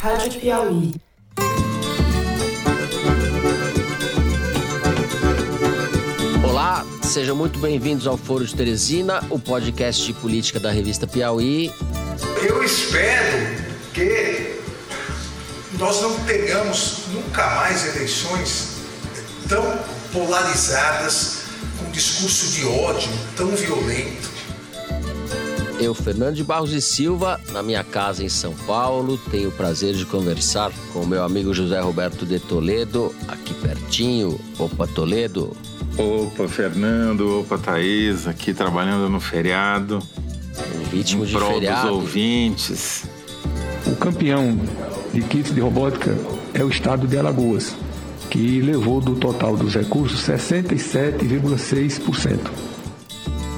Rádio Piauí. Olá, sejam muito bem-vindos ao Foro de Teresina, o podcast de política da revista Piauí. Eu espero que nós não tenhamos nunca mais eleições tão polarizadas, com discurso de ódio tão violento. Eu, Fernando de Barros e Silva, na minha casa em São Paulo, tenho o prazer de conversar com o meu amigo José Roberto de Toledo, aqui pertinho. Opa, Toledo. Opa, Fernando, opa, Thaís, aqui trabalhando no feriado. Um ritmo em de prol feriado. dos ouvintes. O campeão de kits de robótica é o estado de Alagoas, que levou do total dos recursos 67,6%.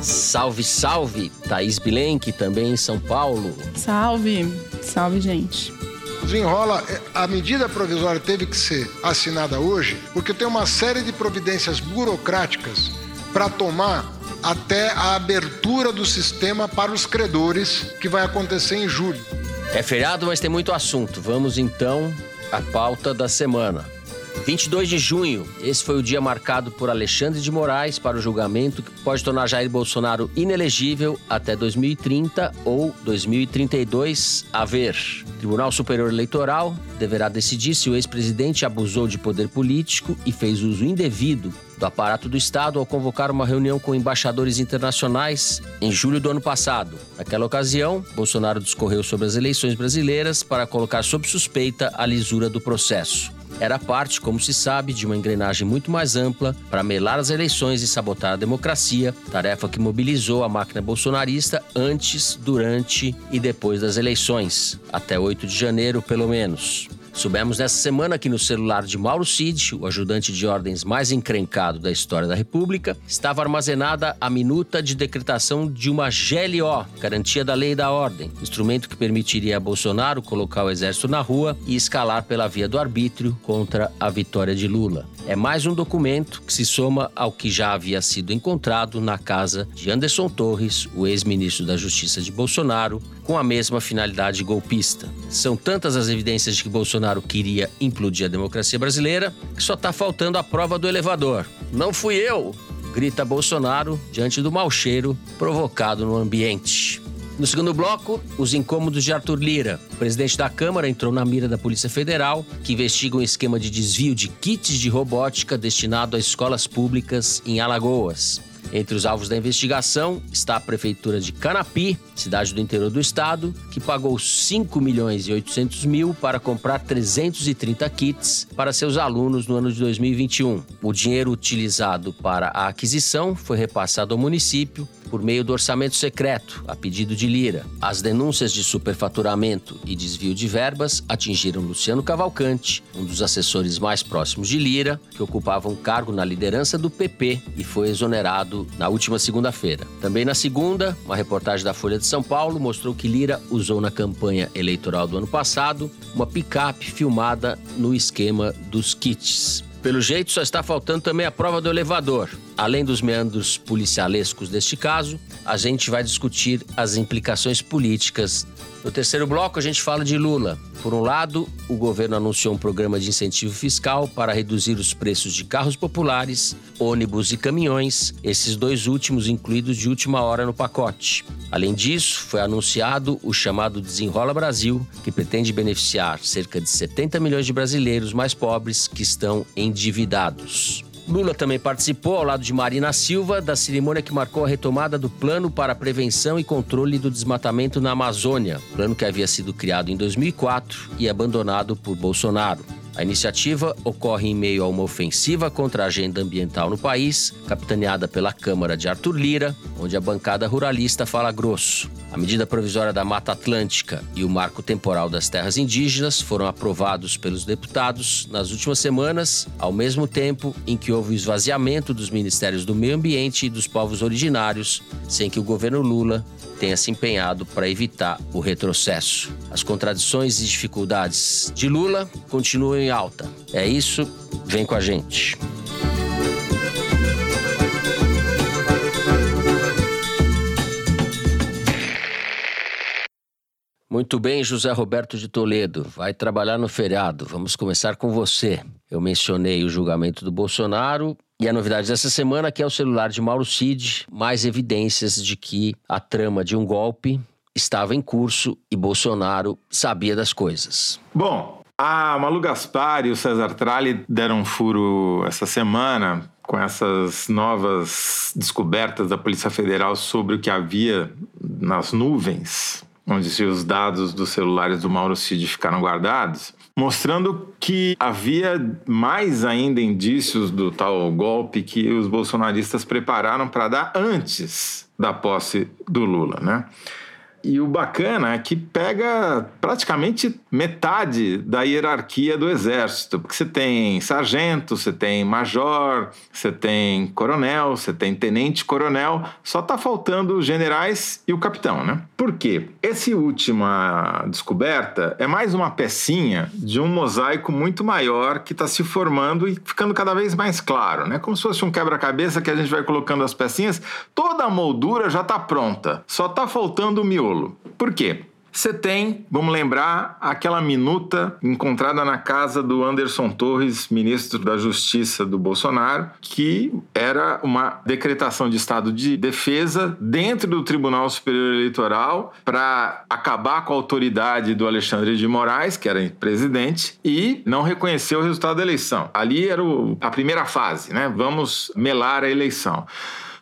Salve, salve, Thaís Bilenque, também em São Paulo. Salve, salve, gente. desenrola. A medida provisória teve que ser assinada hoje porque tem uma série de providências burocráticas para tomar até a abertura do sistema para os credores, que vai acontecer em julho. É feriado, mas tem muito assunto. Vamos então à pauta da semana. 22 de junho, esse foi o dia marcado por Alexandre de Moraes para o julgamento que pode tornar Jair Bolsonaro inelegível até 2030 ou 2032 a ver. O Tribunal Superior Eleitoral deverá decidir se o ex-presidente abusou de poder político e fez uso indevido do aparato do Estado ao convocar uma reunião com embaixadores internacionais em julho do ano passado. Naquela ocasião, Bolsonaro discorreu sobre as eleições brasileiras para colocar sob suspeita a lisura do processo. Era parte, como se sabe, de uma engrenagem muito mais ampla para melar as eleições e sabotar a democracia, tarefa que mobilizou a máquina bolsonarista antes, durante e depois das eleições, até 8 de janeiro, pelo menos. Soubemos nessa semana que no celular de Mauro Cid, o ajudante de ordens mais encrencado da história da República, estava armazenada a minuta de decretação de uma GLO, Garantia da Lei e da Ordem, instrumento que permitiria a Bolsonaro colocar o exército na rua e escalar pela via do arbítrio contra a vitória de Lula. É mais um documento que se soma ao que já havia sido encontrado na casa de Anderson Torres, o ex-ministro da Justiça de Bolsonaro, com a mesma finalidade golpista. São tantas as evidências de que Bolsonaro queria implodir a democracia brasileira que só está faltando a prova do elevador. Não fui eu! Grita Bolsonaro diante do mau cheiro provocado no ambiente. No segundo bloco, os incômodos de Arthur Lira. O presidente da Câmara entrou na mira da Polícia Federal, que investiga um esquema de desvio de kits de robótica destinado a escolas públicas em Alagoas. Entre os alvos da investigação está a prefeitura de Canapi, cidade do interior do estado, que pagou 5 milhões e 800 mil para comprar 330 kits para seus alunos no ano de 2021. O dinheiro utilizado para a aquisição foi repassado ao município por meio do orçamento secreto, a pedido de Lira. As denúncias de superfaturamento e desvio de verbas atingiram Luciano Cavalcante, um dos assessores mais próximos de Lira, que ocupava um cargo na liderança do PP e foi exonerado na última segunda-feira. Também na segunda, uma reportagem da Folha de São Paulo mostrou que Lira usou na campanha eleitoral do ano passado uma picape filmada no esquema dos kits. Pelo jeito, só está faltando também a prova do elevador. Além dos meandros policialescos deste caso, a gente vai discutir as implicações políticas. No terceiro bloco, a gente fala de Lula. Por um lado, o governo anunciou um programa de incentivo fiscal para reduzir os preços de carros populares, ônibus e caminhões, esses dois últimos incluídos de última hora no pacote. Além disso, foi anunciado o chamado Desenrola Brasil, que pretende beneficiar cerca de 70 milhões de brasileiros mais pobres que estão endividados. Lula também participou, ao lado de Marina Silva, da cerimônia que marcou a retomada do Plano para a Prevenção e Controle do Desmatamento na Amazônia, plano que havia sido criado em 2004 e abandonado por Bolsonaro. A iniciativa ocorre em meio a uma ofensiva contra a agenda ambiental no país, capitaneada pela Câmara de Arthur Lira, onde a bancada ruralista fala grosso. A medida provisória da Mata Atlântica e o marco temporal das terras indígenas foram aprovados pelos deputados nas últimas semanas, ao mesmo tempo em que houve o esvaziamento dos ministérios do Meio Ambiente e dos povos originários, sem que o governo Lula tenha se empenhado para evitar o retrocesso. As contradições e dificuldades de Lula continuam em alta. É isso, vem com a gente. Muito bem, José Roberto de Toledo. Vai trabalhar no feriado. Vamos começar com você. Eu mencionei o julgamento do Bolsonaro e a novidade dessa semana que é o celular de Mauro Cid, mais evidências de que a trama de um golpe estava em curso e Bolsonaro sabia das coisas. Bom, a Malu Gaspar e o César Tralli deram um furo essa semana com essas novas descobertas da Polícia Federal sobre o que havia nas nuvens, onde os dados dos celulares do Mauro Cid ficaram guardados, mostrando que havia mais ainda indícios do tal golpe que os bolsonaristas prepararam para dar antes da posse do Lula, né? E o bacana é que pega praticamente metade da hierarquia do exército, porque você tem sargento, você tem major, você tem coronel, você tem tenente-coronel, só está faltando os generais e o capitão, né? Por quê? Essa última descoberta é mais uma pecinha de um mosaico muito maior que está se formando e ficando cada vez mais claro, né? Como se fosse um quebra-cabeça que a gente vai colocando as pecinhas, toda a moldura já está pronta, só está faltando o miolo. Por quê? Você tem, vamos lembrar, aquela minuta encontrada na casa do Anderson Torres, ministro da Justiça do Bolsonaro, que era uma decretação de estado de defesa dentro do Tribunal Superior Eleitoral para acabar com a autoridade do Alexandre de Moraes, que era presidente, e não reconhecer o resultado da eleição. Ali era o, a primeira fase, né? Vamos melar a eleição.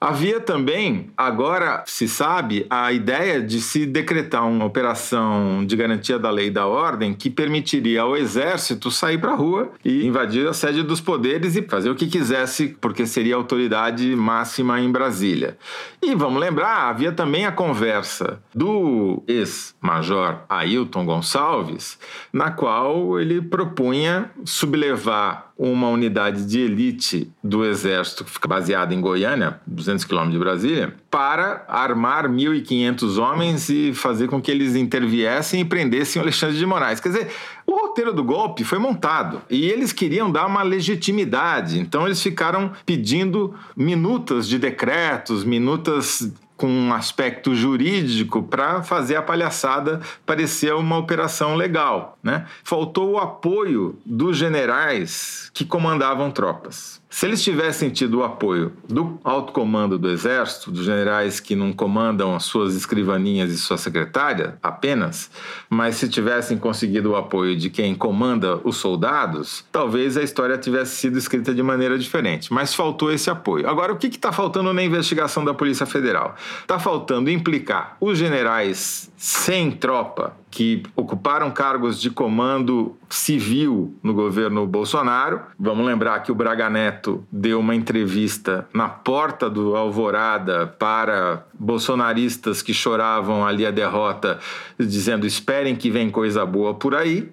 Havia também, agora se sabe, a ideia de se decretar uma operação de garantia da lei e da ordem que permitiria ao exército sair para a rua e invadir a sede dos poderes e fazer o que quisesse, porque seria a autoridade máxima em Brasília. E vamos lembrar, havia também a conversa do ex-major Ailton Gonçalves, na qual ele propunha sublevar uma unidade de elite do Exército, que fica baseada em Goiânia, 200 quilômetros de Brasília, para armar 1.500 homens e fazer com que eles interviessem e prendessem o Alexandre de Moraes. Quer dizer, o roteiro do golpe foi montado e eles queriam dar uma legitimidade, então eles ficaram pedindo minutas de decretos, minutas com um aspecto jurídico para fazer a palhaçada parecer uma operação legal. Né? Faltou o apoio dos generais que comandavam tropas. Se eles tivessem tido o apoio do alto comando do Exército, dos generais que não comandam as suas escrivaninhas e sua secretária apenas, mas se tivessem conseguido o apoio de quem comanda os soldados, talvez a história tivesse sido escrita de maneira diferente. Mas faltou esse apoio. Agora, o que está faltando na investigação da Polícia Federal? Está faltando implicar os generais sem tropa que ocuparam cargos de comando civil no governo Bolsonaro. Vamos lembrar que o Braga Neto deu uma entrevista na porta do Alvorada para bolsonaristas que choravam ali a derrota, dizendo: esperem que vem coisa boa por aí.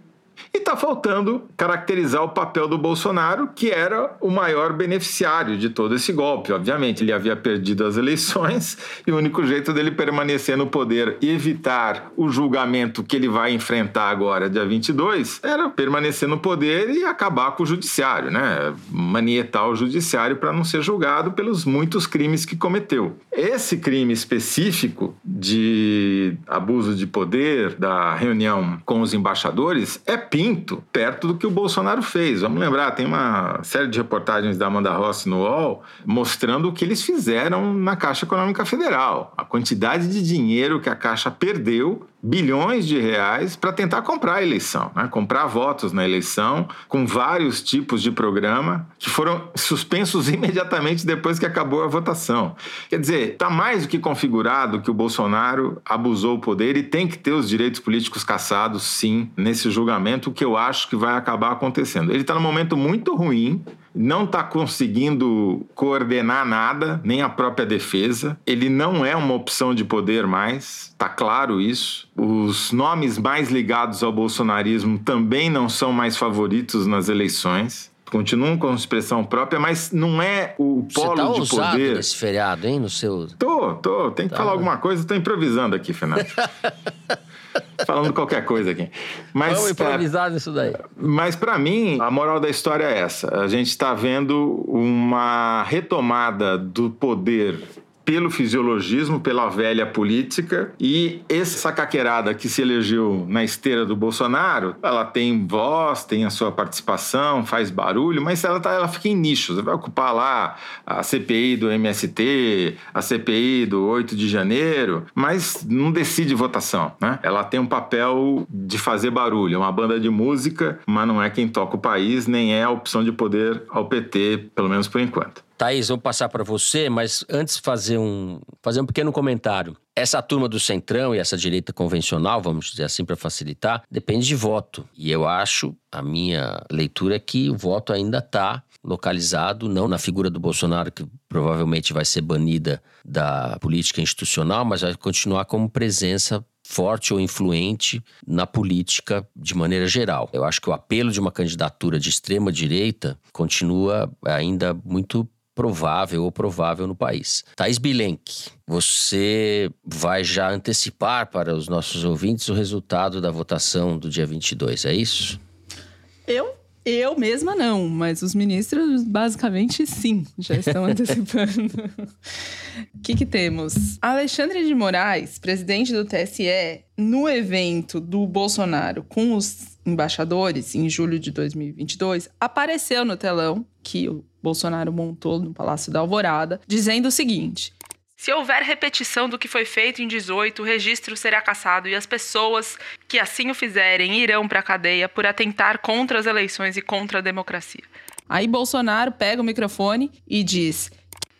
E está faltando caracterizar o papel do Bolsonaro, que era o maior beneficiário de todo esse golpe. Obviamente, ele havia perdido as eleições e o único jeito dele permanecer no poder e evitar o julgamento que ele vai enfrentar agora, dia 22, era permanecer no poder e acabar com o judiciário, né? Manietar o judiciário para não ser julgado pelos muitos crimes que cometeu. Esse crime específico de abuso de poder, da reunião com os embaixadores, é pinto perto do que o Bolsonaro fez. Vamos lembrar, tem uma série de reportagens da Amanda Rossi no UOL mostrando o que eles fizeram na Caixa Econômica Federal. A quantidade de dinheiro que a Caixa perdeu bilhões de reais para tentar comprar a eleição, né? comprar votos na eleição, com vários tipos de programa que foram suspensos imediatamente depois que acabou a votação. Quer dizer, está mais do que configurado que o Bolsonaro abusou o poder e tem que ter os direitos políticos caçados, sim, nesse julgamento, o que eu acho que vai acabar acontecendo. Ele está num momento muito ruim não está conseguindo coordenar nada, nem a própria defesa. Ele não é uma opção de poder mais, está claro isso. Os nomes mais ligados ao bolsonarismo também não são mais favoritos nas eleições continuam com expressão própria, mas não é o polo tá de poder. nesse feriado, hein, no seu. Tô, tô, tem que tá. falar alguma coisa, tô improvisando aqui, Fernando. falando qualquer coisa aqui. Mas, Vamos improvisar é, nisso daí. Mas para mim, a moral da história é essa. A gente está vendo uma retomada do poder pelo fisiologismo, pela velha política. E essa caqueirada que se elegeu na esteira do Bolsonaro, ela tem voz, tem a sua participação, faz barulho, mas ela, tá, ela fica em nichos. Vai ocupar lá a CPI do MST, a CPI do 8 de janeiro, mas não decide votação. Né? Ela tem um papel de fazer barulho. É uma banda de música, mas não é quem toca o país, nem é a opção de poder ao PT, pelo menos por enquanto. Thaís, vou passar para você, mas antes fazer um, fazer um pequeno comentário. Essa turma do Centrão e essa direita convencional, vamos dizer assim para facilitar, depende de voto. E eu acho, a minha leitura é que o voto ainda está localizado, não na figura do Bolsonaro, que provavelmente vai ser banida da política institucional, mas vai continuar como presença forte ou influente na política de maneira geral. Eu acho que o apelo de uma candidatura de extrema direita continua ainda muito provável ou provável no país. Thais Bilenque, você vai já antecipar para os nossos ouvintes o resultado da votação do dia 22, é isso? Eu eu mesma não, mas os ministros basicamente sim, já estão antecipando. O que, que temos? Alexandre de Moraes, presidente do TSE, no evento do Bolsonaro com os embaixadores em julho de 2022, apareceu no telão que o Bolsonaro montou no Palácio da Alvorada, dizendo o seguinte: se houver repetição do que foi feito em 18, o registro será cassado e as pessoas que assim o fizerem irão para a cadeia por atentar contra as eleições e contra a democracia. Aí Bolsonaro pega o microfone e diz: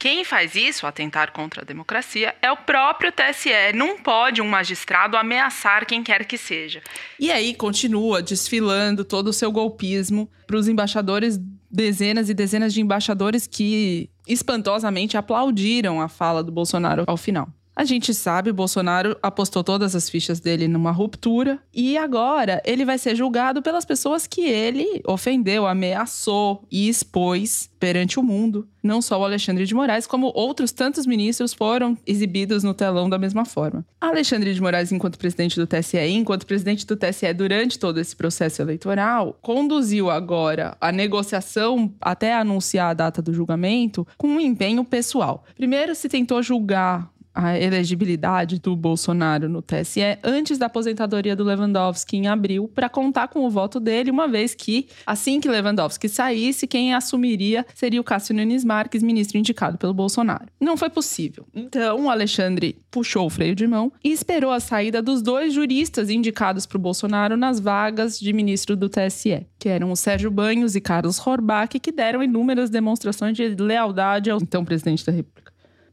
quem faz isso, atentar contra a democracia, é o próprio TSE. Não pode um magistrado ameaçar quem quer que seja. E aí continua desfilando todo o seu golpismo para os embaixadores, dezenas e dezenas de embaixadores que espantosamente aplaudiram a fala do Bolsonaro ao final. A gente sabe, Bolsonaro apostou todas as fichas dele numa ruptura e agora ele vai ser julgado pelas pessoas que ele ofendeu, ameaçou e expôs perante o mundo. Não só o Alexandre de Moraes, como outros tantos ministros foram exibidos no telão da mesma forma. Alexandre de Moraes, enquanto presidente do TSE, enquanto presidente do TSE durante todo esse processo eleitoral, conduziu agora a negociação até anunciar a data do julgamento com um empenho pessoal. Primeiro se tentou julgar a elegibilidade do Bolsonaro no TSE antes da aposentadoria do Lewandowski em abril, para contar com o voto dele, uma vez que, assim que Lewandowski saísse, quem assumiria seria o Cássio Nunes Marques, ministro indicado pelo Bolsonaro. Não foi possível. Então, o Alexandre puxou o freio de mão e esperou a saída dos dois juristas indicados para o Bolsonaro nas vagas de ministro do TSE, que eram o Sérgio Banhos e Carlos Horbach, que deram inúmeras demonstrações de lealdade ao então presidente da República.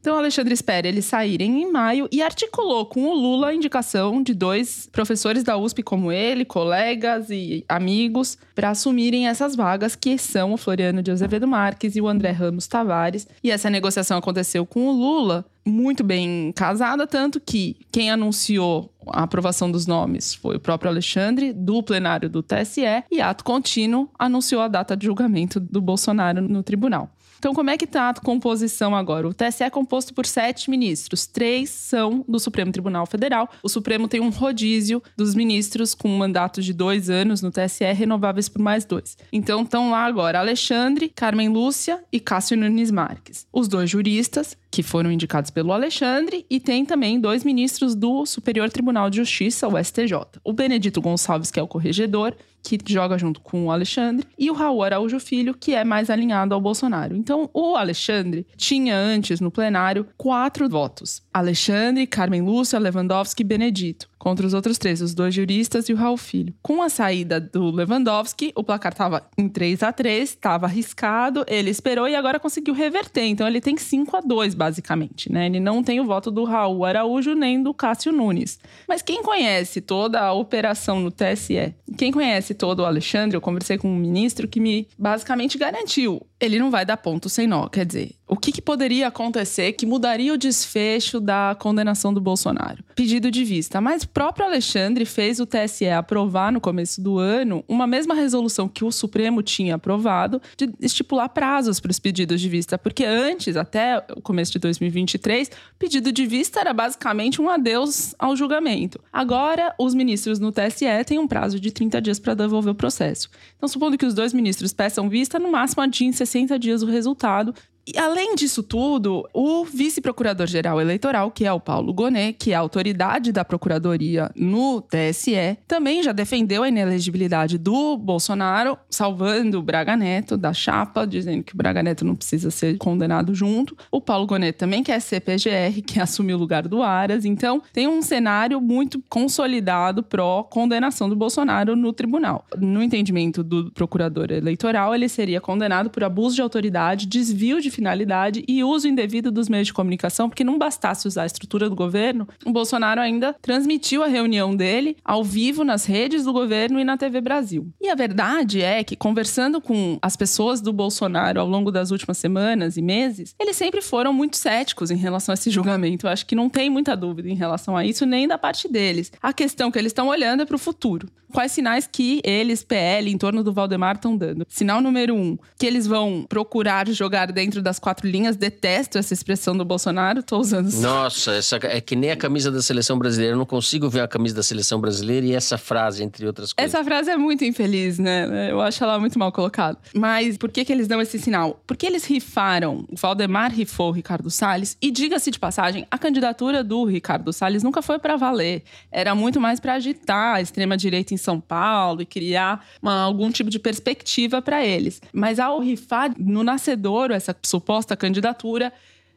Então, Alexandre espera eles saírem em maio e articulou com o Lula a indicação de dois professores da USP como ele, colegas e amigos, para assumirem essas vagas, que são o Floriano de Azevedo Marques e o André Ramos Tavares. E essa negociação aconteceu com o Lula muito bem casada, tanto que quem anunciou a aprovação dos nomes foi o próprio Alexandre, do plenário do TSE, e ato contínuo anunciou a data de julgamento do Bolsonaro no tribunal. Então, como é que está a composição agora? O TSE é composto por sete ministros. Três são do Supremo Tribunal Federal. O Supremo tem um rodízio dos ministros com um mandato de dois anos no TSE, renováveis por mais dois. Então, estão lá agora Alexandre, Carmen Lúcia e Cássio Nunes Marques. Os dois juristas, que foram indicados pelo Alexandre, e tem também dois ministros do Superior Tribunal de Justiça, o STJ. O Benedito Gonçalves, que é o corregedor, que joga junto com o Alexandre, e o Raul Araújo Filho, que é mais alinhado ao Bolsonaro. Então, o Alexandre tinha antes no plenário quatro votos: Alexandre, Carmen Lúcia, Lewandowski e Benedito contra os outros três, os dois juristas e o Raul Filho. Com a saída do Lewandowski, o placar estava em 3 a 3 estava arriscado, ele esperou e agora conseguiu reverter. Então ele tem 5 a 2 basicamente, né? Ele não tem o voto do Raul Araújo nem do Cássio Nunes. Mas quem conhece toda a operação no TSE, quem conhece todo o Alexandre, eu conversei com um ministro que me basicamente garantiu, ele não vai dar ponto sem nó, quer dizer, o que, que, poderia acontecer que mudaria o desfecho da condenação do Bolsonaro? Pedido de vista. Mas o próprio Alexandre fez o TSE aprovar no começo do ano uma mesma resolução que o Supremo tinha aprovado de estipular prazos para os pedidos de vista, porque antes, até o começo de 2023, pedido de vista era basicamente um adeus ao julgamento. Agora, os ministros no TSE têm um prazo de 30 dias para devolver o processo. Então, supondo que os dois ministros peçam vista, no máximo adiem 60 dias o resultado E além disso tudo, o vice-procurador-geral eleitoral, que é o Paulo Gonet, que é a autoridade da procuradoria no TSE, também já defendeu a inelegibilidade do Bolsonaro, salvando o Braga Neto da chapa, dizendo que o Braga Neto não precisa ser condenado junto. O Paulo Gonet também quer ser PGR, que assumiu o lugar do Aras. Então, tem um cenário muito consolidado pró-condenação do Bolsonaro no tribunal. No entendimento do procurador eleitoral, ele seria condenado por abuso de autoridade, desvio de finalidade e uso indevido dos meios de comunicação, porque não bastasse usar a estrutura do governo, o Bolsonaro ainda transmitiu a reunião dele ao vivo nas redes do governo e na TV Brasil. E a verdade é que, conversando com as pessoas do Bolsonaro ao longo das últimas semanas e meses, eles sempre foram muito céticos em relação a esse julgamento. Eu acho que não tem muita dúvida em relação a isso, nem da parte deles. A questão que eles estão olhando é para o futuro. Quais sinais que eles, PL, em torno do Valdemar, estão dando? Sinal número um, que eles vão procurar jogar dentro das quatro linhas. Detesto essa expressão do Bolsonaro, tô usando. Nossa, essa é que nem a camisa da seleção brasileira. Eu não consigo ver a camisa da seleção brasileira e essa frase, entre outras coisas. Essa frase é muito infeliz, né? Eu acho ela muito mal colocada. Mas por que, que eles dão esse sinal? Porque eles rifaram, o Valdemar rifou o Ricardo Salles, e diga-se de passagem, a candidatura do Ricardo Salles nunca foi para valer. Era muito mais para agitar a extrema-direita em São Paulo e criar uma, algum tipo de perspectiva para eles. Mas ao rifar no nascedouro essa suposta candidatura,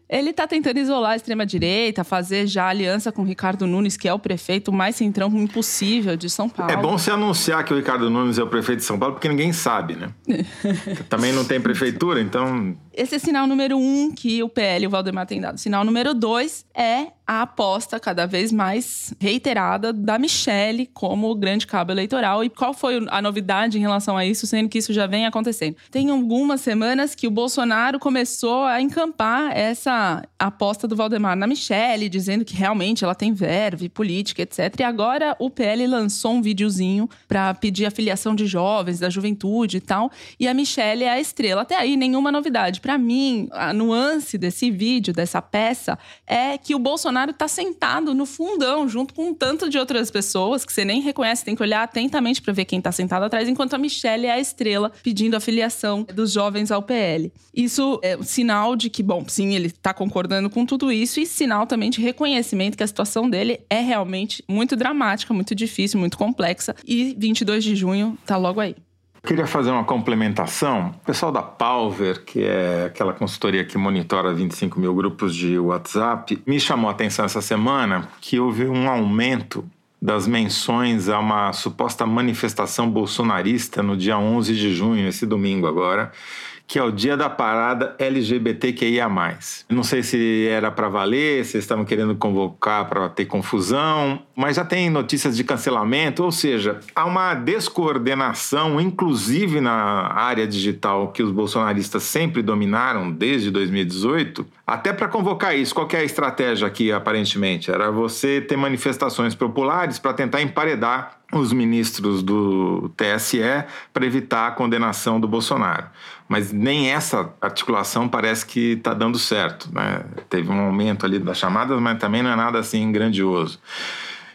ele está tentando isolar a extrema-direita, fazer já aliança com o Ricardo Nunes, que é o prefeito mais centrão impossível de São Paulo. É bom você anunciar que o Ricardo Nunes é o prefeito de São Paulo, porque ninguém sabe, né? Também não tem prefeitura, então. Esse é sinal número um que o PL o Valdemar têm dado. Sinal número dois é a aposta cada vez mais reiterada da Michelle como grande cabo eleitoral. E qual foi a novidade em relação a isso, sendo que isso já vem acontecendo? Tem algumas semanas que o Bolsonaro começou a encampar essa aposta do Valdemar na Michelle, dizendo que realmente ela tem verve política, etc. E agora o PL lançou um videozinho para pedir a filiação de jovens, da juventude e tal. E a Michelle é a estrela. Até aí, nenhuma novidade. Para mim, a nuance desse vídeo, dessa peça, é que o Bolsonaro está sentado no fundão, junto com um tanto de outras pessoas que você nem reconhece, tem que olhar atentamente para ver quem está sentado atrás, enquanto a Michelle é a estrela pedindo a filiação dos jovens ao PL. Isso é um sinal de que, bom, sim, ele está concordando com tudo isso e sinal também de reconhecimento que a situação dele é realmente muito dramática, muito difícil, muito complexa e 22 de junho está logo aí. Queria fazer uma complementação. O pessoal da Palver, que é aquela consultoria que monitora 25 mil grupos de WhatsApp, me chamou a atenção essa semana que houve um aumento das menções a uma suposta manifestação bolsonarista no dia 11 de junho, esse domingo agora, que é o dia da parada LGBTQIA+. Não sei se era para valer, se estavam querendo convocar para ter confusão, mas já tem notícias de cancelamento, ou seja, há uma descoordenação, inclusive na área digital que os bolsonaristas sempre dominaram desde 2018, até para convocar isso. Qual é a estratégia aqui, aparentemente? Era você ter manifestações populares para tentar emparedar os ministros do TSE para evitar a condenação do Bolsonaro. Mas nem essa articulação parece que está dando certo. Né? Teve um aumento ali das chamadas, mas também não é nada assim grandioso.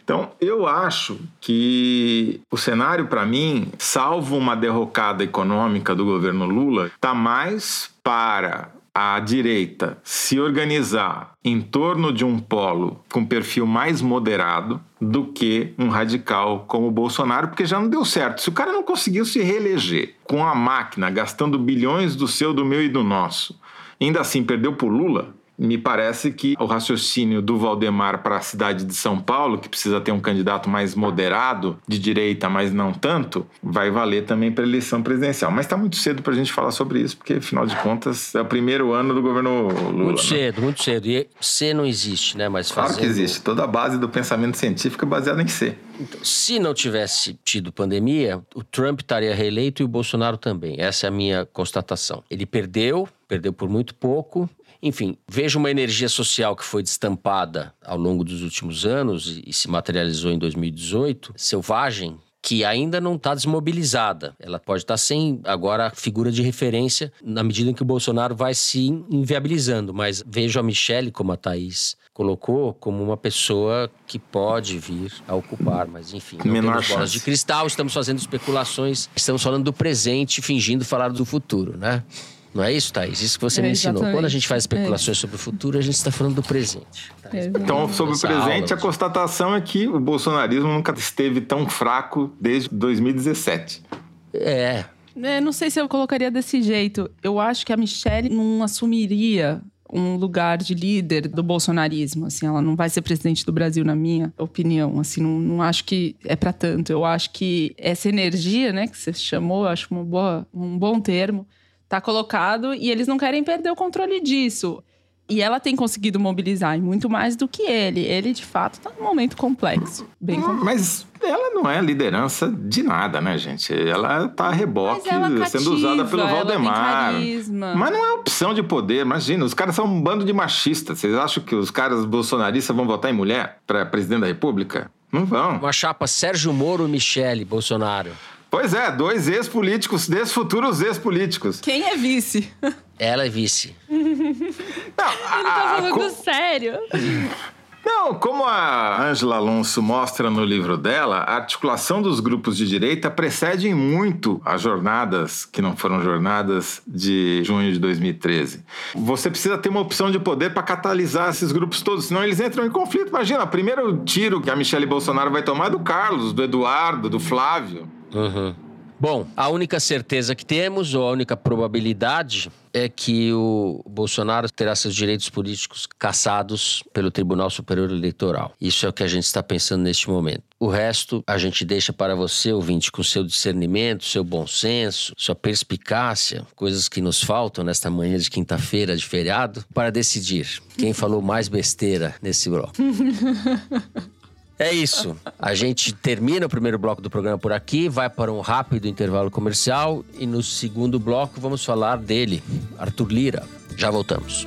Então, eu acho que o cenário, para mim, salvo uma derrocada econômica do governo Lula, está mais para a direita se organizar em torno de um polo com perfil mais moderado do que um radical como o Bolsonaro, porque já não deu certo. Se o cara não conseguiu se reeleger com a máquina gastando bilhões do seu, do meu e do nosso, ainda assim perdeu por Lula, me parece que o raciocínio do Valdemar para a cidade de São Paulo, que precisa ter um candidato mais moderado, de direita, mas não tanto, vai valer também para a eleição presidencial. Mas está muito cedo para a gente falar sobre isso, porque afinal de contas é o primeiro ano do governo Lula. Muito né? cedo, muito cedo. E C não existe, né? Mas Claro fazendo... que existe. Toda a base do pensamento científico é baseada em C. Então, se não tivesse tido pandemia, o Trump estaria reeleito e o Bolsonaro também. Essa é a minha constatação. Ele perdeu, perdeu por muito pouco. Enfim, vejo uma energia social que foi destampada ao longo dos últimos anos e, se materializou em 2018, selvagem, que ainda não está desmobilizada. Ela pode estar sem agora figura de referência na medida em que o Bolsonaro vai se inviabilizando. Mas vejo a Michelle, como a Thaís colocou, como uma pessoa que pode vir a ocupar. Mas enfim, não Menor temos bolas de cristal, estamos fazendo especulações, estamos falando do presente, fingindo falar do futuro, né? Não é isso, Thaís? Isso que você É, me ensinou. exatamente. Quando a gente faz especulações sobre o futuro, a gente está falando do presente. Thaís. Então, sobre o presente, a aula. constatação é que o bolsonarismo nunca esteve tão fraco desde 2017. É, É, não sei se eu colocaria desse jeito. Eu acho que a Michelle não assumiria um lugar de líder do bolsonarismo, assim, ela não vai ser presidente do Brasil na minha opinião, assim, não, não acho que é para tanto. Eu acho que essa energia, né, que você chamou, eu acho uma boa, um bom termo, tá colocado e eles não querem perder o controle disso. E ela tem conseguido mobilizar, e muito mais do que ele. Ele, de fato, tá num momento complexo. Bem complexo. Mas ela não é liderança de nada, né, gente? Ela tá a reboque, ela sendo usada pelo cativa, ela tem Valdemar. Mas não é opção de poder, imagina. Os caras são um bando de machistas. Vocês acham que os caras bolsonaristas vão votar em mulher para presidente da República? Não vão. uma chapa Sérgio Moro, Michele Bolsonaro. Pois é, dois ex-políticos, dois futuros ex-políticos. Quem é vice? Ela é vice. Não, Ele tá a- falando co- sério. Não, como a Ângela Alonso mostra no livro dela, a articulação dos grupos de direita precede muito as jornadas, que não foram jornadas de junho de 2013. Você precisa ter uma opção de poder para catalisar esses grupos todos, senão eles entram em conflito. Imagina, o primeiro tiro que a Michelle Bolsonaro vai tomar é do Carlos, do Eduardo, do Flávio. Uhum. Bom, a única certeza que temos, ou a única probabilidade, é que o Bolsonaro terá seus direitos políticos cassados pelo Tribunal Superior Eleitoral. Isso é o que a gente está pensando neste momento. O resto a gente deixa para você, ouvinte, com seu discernimento, seu bom senso, sua perspicácia, coisas que nos faltam nesta manhã de quinta-feira de feriado, para decidir quem falou mais besteira nesse bloco. É isso. A gente termina o primeiro bloco do programa por aqui, vai para um rápido intervalo comercial e no segundo bloco vamos falar dele, Arthur Lira. Já voltamos.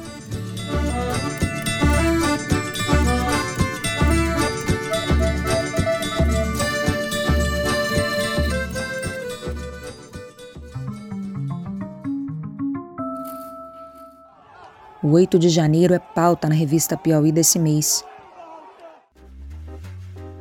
O 8 de janeiro é pauta na revista Piauí desse mês.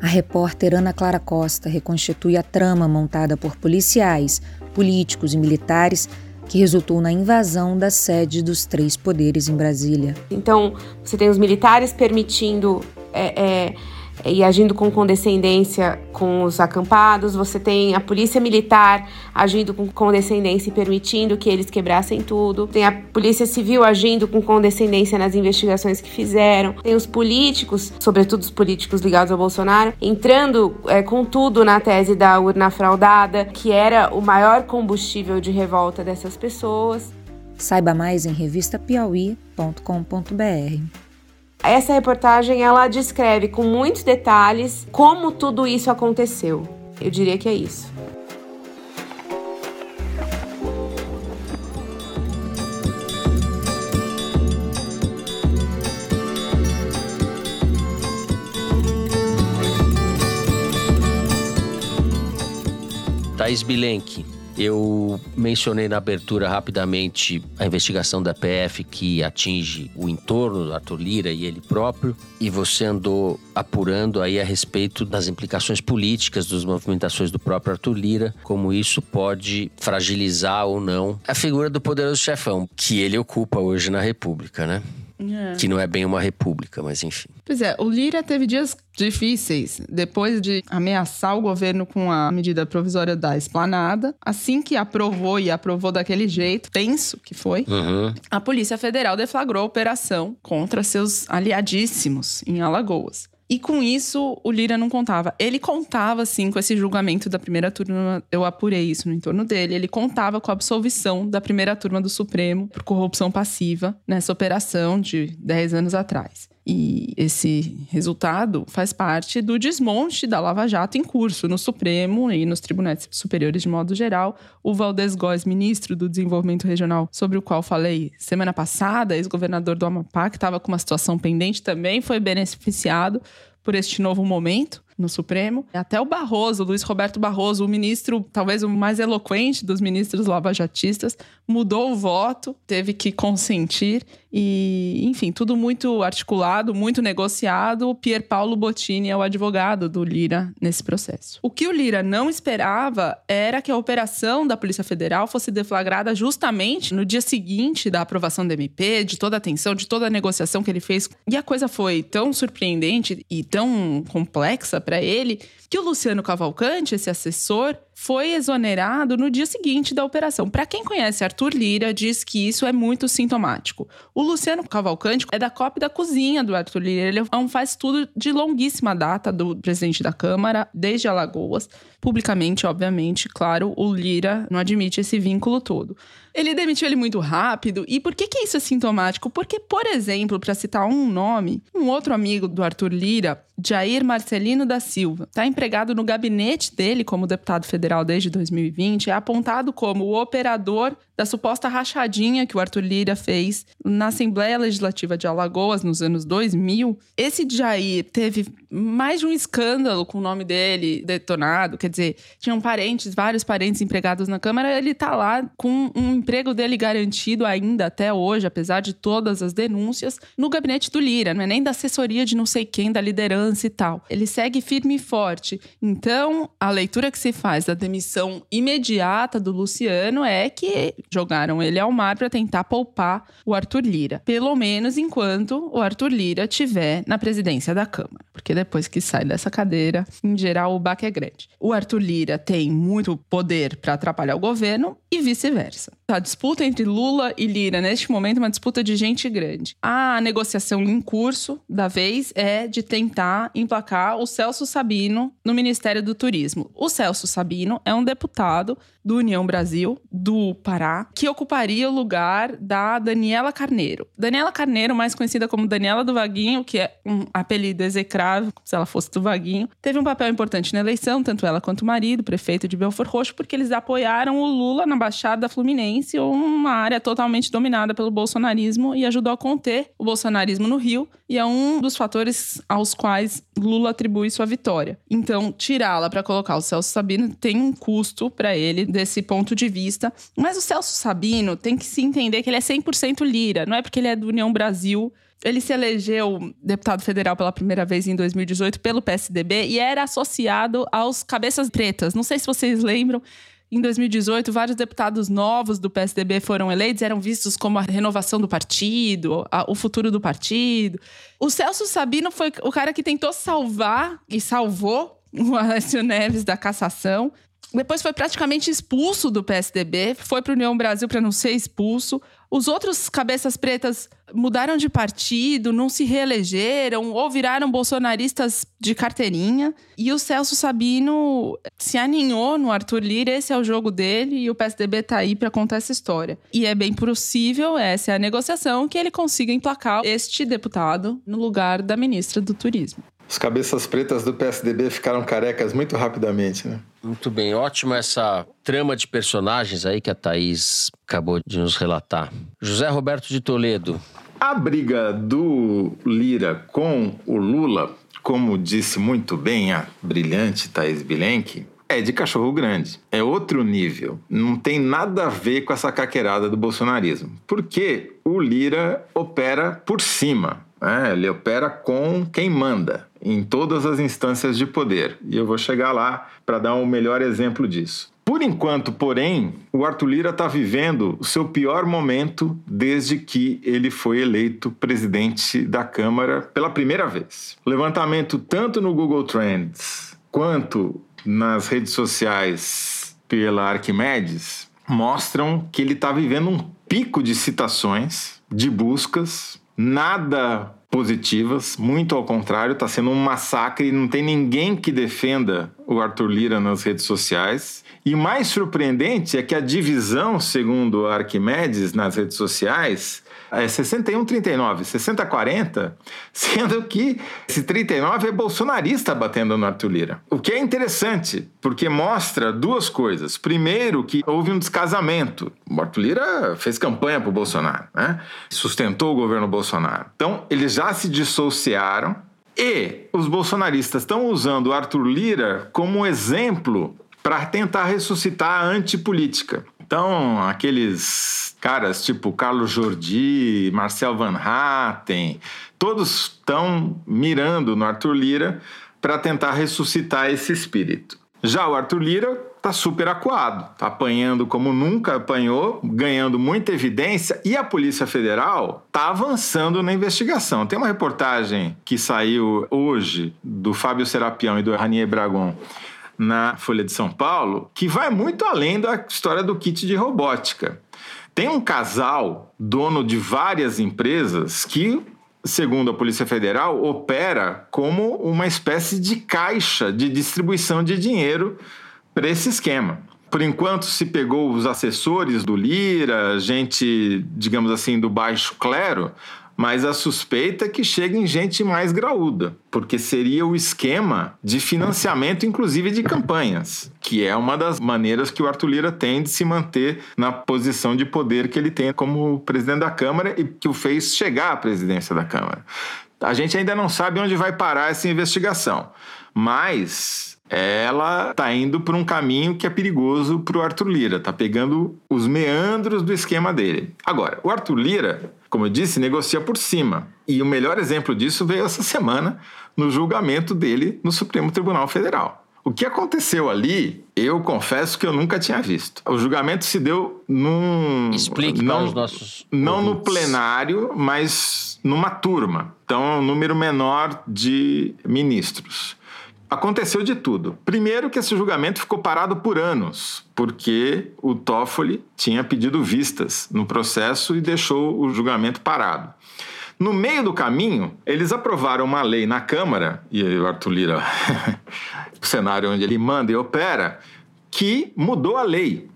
A repórter Ana Clara Costa reconstitui a trama montada por policiais, políticos e militares que resultou na invasão da sede dos três poderes em Brasília. Então, você tem os militares permitindo é, é, e agindo com condescendência com os acampados, você tem a polícia militar agindo com condescendência e permitindo que eles quebrassem tudo, tem a polícia civil agindo com condescendência nas investigações que fizeram, tem os políticos, sobretudo os políticos ligados ao Bolsonaro, entrando é, com tudo na tese da urna fraudada, que era o maior combustível de revolta dessas pessoas. Saiba mais em revistapiauí.com.br. Essa reportagem ela descreve com muitos detalhes como tudo isso aconteceu. Eu diria que é isso. Thaís Bilenque, eu mencionei na abertura rapidamente a investigação da PF que atinge o entorno do Arthur Lira e ele próprio, e você andou apurando aí a respeito das implicações políticas das movimentações do próprio Arthur Lira, como isso pode fragilizar ou não a figura do poderoso chefão que ele ocupa hoje na República, né? Que não é bem uma república, mas enfim. Pois é, o Lira teve dias difíceis depois de ameaçar o governo com a medida provisória da esplanada. Assim que aprovou e aprovou daquele jeito, tenso que foi, Uhum. a Polícia Federal deflagrou a operação contra seus aliadíssimos em Alagoas. E com isso, o Lira não contava. Ele contava, sim, com esse julgamento da primeira turma. Eu apurei isso no entorno dele. Ele contava com a absolvição da primeira turma do Supremo por corrupção passiva nessa operação de 10 anos atrás. E esse resultado faz parte do desmonte da Lava Jato em curso no Supremo e nos tribunais superiores de modo geral. O Valdez Góes, ministro do Desenvolvimento Regional, sobre o qual falei semana passada, ex-governador do Amapá, que estava com uma situação pendente também, foi beneficiado por este novo momento. No Supremo. Até o Barroso, Luiz Roberto Barroso, o ministro, talvez o mais eloquente dos ministros lavajatistas, mudou o voto, teve que consentir e, enfim, tudo muito articulado, muito negociado. O Pier Paulo Bottini é o advogado do Lira nesse processo. O que o Lira não esperava era que a operação da Polícia Federal fosse deflagrada justamente no dia seguinte da aprovação do MP, de toda a atenção, de toda a negociação que ele fez. E a coisa foi tão surpreendente e tão complexa para ele que o Luciano Cavalcante, esse assessor, foi exonerado no dia seguinte da operação. Para quem conhece Arthur Lira, diz que isso é muito sintomático. O Luciano Cavalcante é da copa da cozinha do Arthur Lira. Ele é um faz tudo de longuíssima data do presidente da Câmara, desde Alagoas. Publicamente, obviamente, claro, o Lira não admite esse vínculo todo. Ele demitiu ele muito rápido. E por que, que isso é sintomático? Porque, por exemplo, para citar um nome, um outro amigo do Arthur Lira, Jair Marcelino da Silva, está empregado no gabinete dele como deputado federal desde 2020, é apontado como o operador da suposta rachadinha que o Arthur Lira fez na Assembleia Legislativa de Alagoas nos anos 2000. Esse Jair teve mais de um escândalo com o nome dele detonado, quer dizer, tinham parentes, vários parentes empregados na Câmara, ele está lá com um emprego dele garantido ainda até hoje, apesar de todas as denúncias, no gabinete do Lira, não é nem da assessoria de não sei quem, da liderança e tal. Ele segue firme e forte. Então, a leitura que se faz da demissão imediata do Luciano é que jogaram ele ao mar para tentar poupar o Arthur Lira. Pelo menos enquanto o Arthur Lira estiver na presidência da Câmara. Porque depois que sai dessa cadeira, em geral, o baque é grande. O Arthur Lira tem muito poder para atrapalhar o governo e vice-versa. A disputa entre Lula e Lira, neste momento, é uma disputa de gente grande. A negociação em curso da vez é de tentar emplacar o Celso Sabino no Ministério do Turismo. O Celso Sabino é um deputado do União Brasil, do Pará, que ocuparia o lugar da Daniela Carneiro. Daniela Carneiro, mais conhecida como Daniela do Vaguinho, que é um apelido execrável, se ela fosse do Vaguinho, teve um papel importante na eleição, tanto ela quanto o marido, prefeito de Belfort Roxo, porque eles apoiaram o Lula na Baixada Fluminense, uma área totalmente dominada pelo bolsonarismo, e ajudou a conter o bolsonarismo no Rio, e é um dos fatores aos quais Lula atribui sua vitória. Então, tirá-la para colocar o Celso Sabino tem um custo para ele desse ponto de vista. Mas o Celso Sabino tem que se entender que ele é 100% lira, não é porque ele é do União Brasil. Ele se elegeu deputado federal pela primeira vez em 2018 pelo PSDB e era associado aos cabeças pretas. Não sei se vocês lembram, em 2018, vários deputados novos do PSDB foram eleitos, eram vistos como a renovação do partido, a, o futuro do partido. O Celso Sabino foi o cara que tentou salvar e salvou o Alessio Neves da cassação. Depois foi praticamente expulso do PSDB, foi para União Brasil para não ser expulso. Os outros cabeças pretas mudaram de partido, não se reelegeram ou viraram bolsonaristas de carteirinha. E o Celso Sabino se aninhou no Arthur Lira, esse é o jogo dele e o PSDB está aí para contar essa história. E é bem possível, essa é a negociação, que ele consiga emplacar este deputado no lugar da ministra do Turismo. Os cabeças pretas do PSDB ficaram carecas muito rapidamente, né? Muito bem, ótima essa trama de personagens aí que a Thaís acabou de nos relatar. José Roberto de Toledo. A briga do Lira com o Lula, como disse muito bem a brilhante Thaís Bilenque, é de cachorro grande. É outro nível. Não tem nada a ver com essa caqueirada do bolsonarismo. Porque o Lira opera por cima. Né? Ele opera com quem manda em todas as instâncias de poder. E eu vou chegar lá para dar um melhor exemplo disso. Por enquanto, porém, o Arthur Lira está vivendo o seu pior momento desde que ele foi eleito presidente da Câmara pela primeira vez. Levantamento tanto no Google Trends quanto nas redes sociais pela Arquimedes mostram que ele está vivendo um pico de citações, de buscas, nada positivas, muito ao contrário, está sendo um massacre não tem ninguém que defenda o Arthur Lira nas redes sociais. E mais surpreendente é que a divisão, segundo Arquimedes, nas redes sociais é 61-39, 60-40, sendo que esse 39 é bolsonarista batendo no Arthur Lira. O que é interessante, porque mostra duas coisas. Primeiro, que houve um descasamento. O Arthur Lira fez campanha para o Bolsonaro, né? sustentou o governo Bolsonaro. Então, eles já se dissociaram E os bolsonaristas estão usando o Arthur Lira como exemplo para tentar ressuscitar a antipolítica. Então, aqueles caras tipo Carlos Jordi, Marcel Van Hatten, todos estão mirando no Arthur Lira para tentar ressuscitar esse espírito. Já o Arthur Lira está super acuado, está apanhando como nunca apanhou, ganhando muita evidência e a Polícia Federal está avançando na investigação. Tem uma reportagem que saiu hoje do Fábio Serapião e do Ranier Bragon na Folha de São Paulo que vai muito além da história do kit de robótica. Tem um casal, dono de várias empresas, que segundo a Polícia Federal, opera como uma espécie de caixa de distribuição de dinheiro para esse esquema. Por enquanto, se pegou os assessores do Lira, gente, digamos assim, do baixo clero, mas a suspeita é que chegue gente mais graúda, porque seria o esquema de financiamento, inclusive de campanhas, que é uma das maneiras que o Arthur Lira tem de se manter na posição de poder que ele tem como presidente da Câmara e que o fez chegar à presidência da Câmara. A gente ainda não sabe onde vai parar essa investigação, mas ela está indo por um caminho que é perigoso para o Arthur Lira, está pegando os meandros do esquema dele. Agora, o Arthur Lira, como eu disse, negocia por cima. E o melhor exemplo disso veio essa semana no julgamento dele no Supremo Tribunal Federal. O que aconteceu ali, eu confesso que eu nunca tinha visto. O julgamento se deu num. Explique não, para os nossos. Não ouvintes. no plenário, mas numa turma. Então, um número menor de ministros. Aconteceu de tudo. Primeiro que esse julgamento ficou parado por anos, porque o Toffoli tinha pedido vistas no processo e deixou o julgamento parado. No meio do caminho, eles aprovaram uma lei na Câmara, e o Arthur Lira, o cenário onde ele manda e opera, que mudou a lei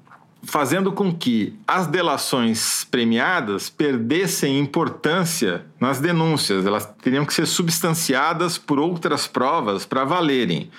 fazendo com que as delações premiadas perdessem importância nas denúncias, elas teriam que ser substanciadas por outras provas para valerem.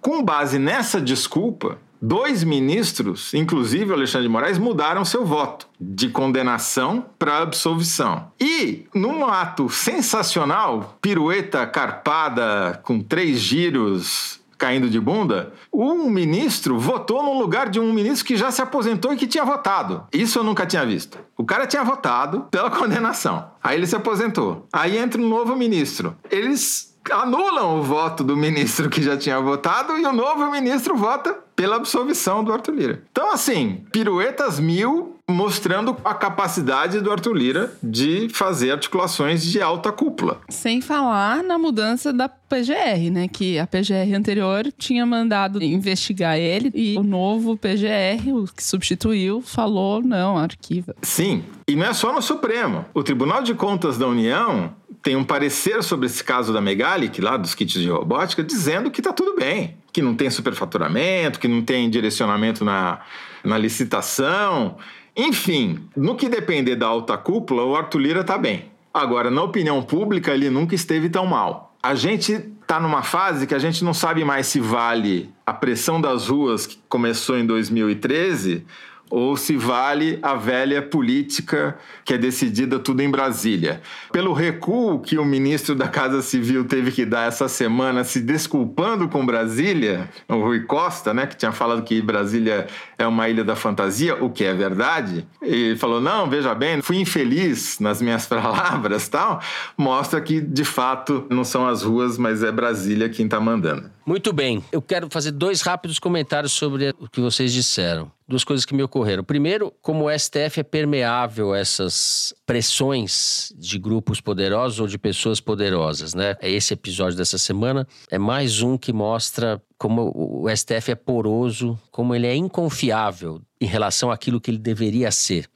Com base nessa desculpa, dois ministros, inclusive Alexandre de Moraes, mudaram seu voto de condenação para absolvição. E, num ato sensacional, pirueta carpada com três giros caindo de bunda, um ministro votou no lugar de um ministro que já se aposentou e que tinha votado. Isso eu nunca tinha visto. O cara tinha votado pela condenação. Aí ele se aposentou. Aí entra um novo ministro. Eles anulam o voto do ministro que já tinha votado e o novo ministro vota pela absolvição do Arthur Lira. Então, assim, piruetas mil mostrando a capacidade do Arthur Lira de fazer articulações de alta cúpula. Sem falar na mudança da PGR, né? Que a PGR anterior tinha mandado investigar ele e o novo PGR, o que substituiu, falou: não, arquiva. Sim, e não é só no Supremo. O Tribunal de Contas da União tem um parecer sobre esse caso da Megalic, lá dos kits de robótica, dizendo que está tudo bem, que não tem superfaturamento, que não tem direcionamento na, na licitação. Enfim, no que depender da alta cúpula, o Arthur Lira está bem. Agora, na opinião pública, ele nunca esteve tão mal. A gente está numa fase que a gente não sabe mais se vale a pressão das ruas que começou em 2013 ou se vale a velha política que é decidida tudo em Brasília. Pelo recuo que o ministro da Casa Civil teve que dar essa semana, se desculpando com Brasília, o Rui Costa, né, que tinha falado que Brasília é uma ilha da fantasia, o que é verdade, e falou: não, veja bem, fui infeliz nas minhas palavras, tal, mostra que de fato não são as ruas, mas é Brasília quem está mandando. Muito bem, eu quero fazer dois rápidos comentários sobre o que vocês disseram duas coisas que me ocorreram. Primeiro, como o STF é permeável a essas pressões de grupos poderosos ou de pessoas poderosas, né? Esse episódio dessa semana é mais um que mostra como o STF é poroso, como ele é inconfiável em relação àquilo que ele deveria ser,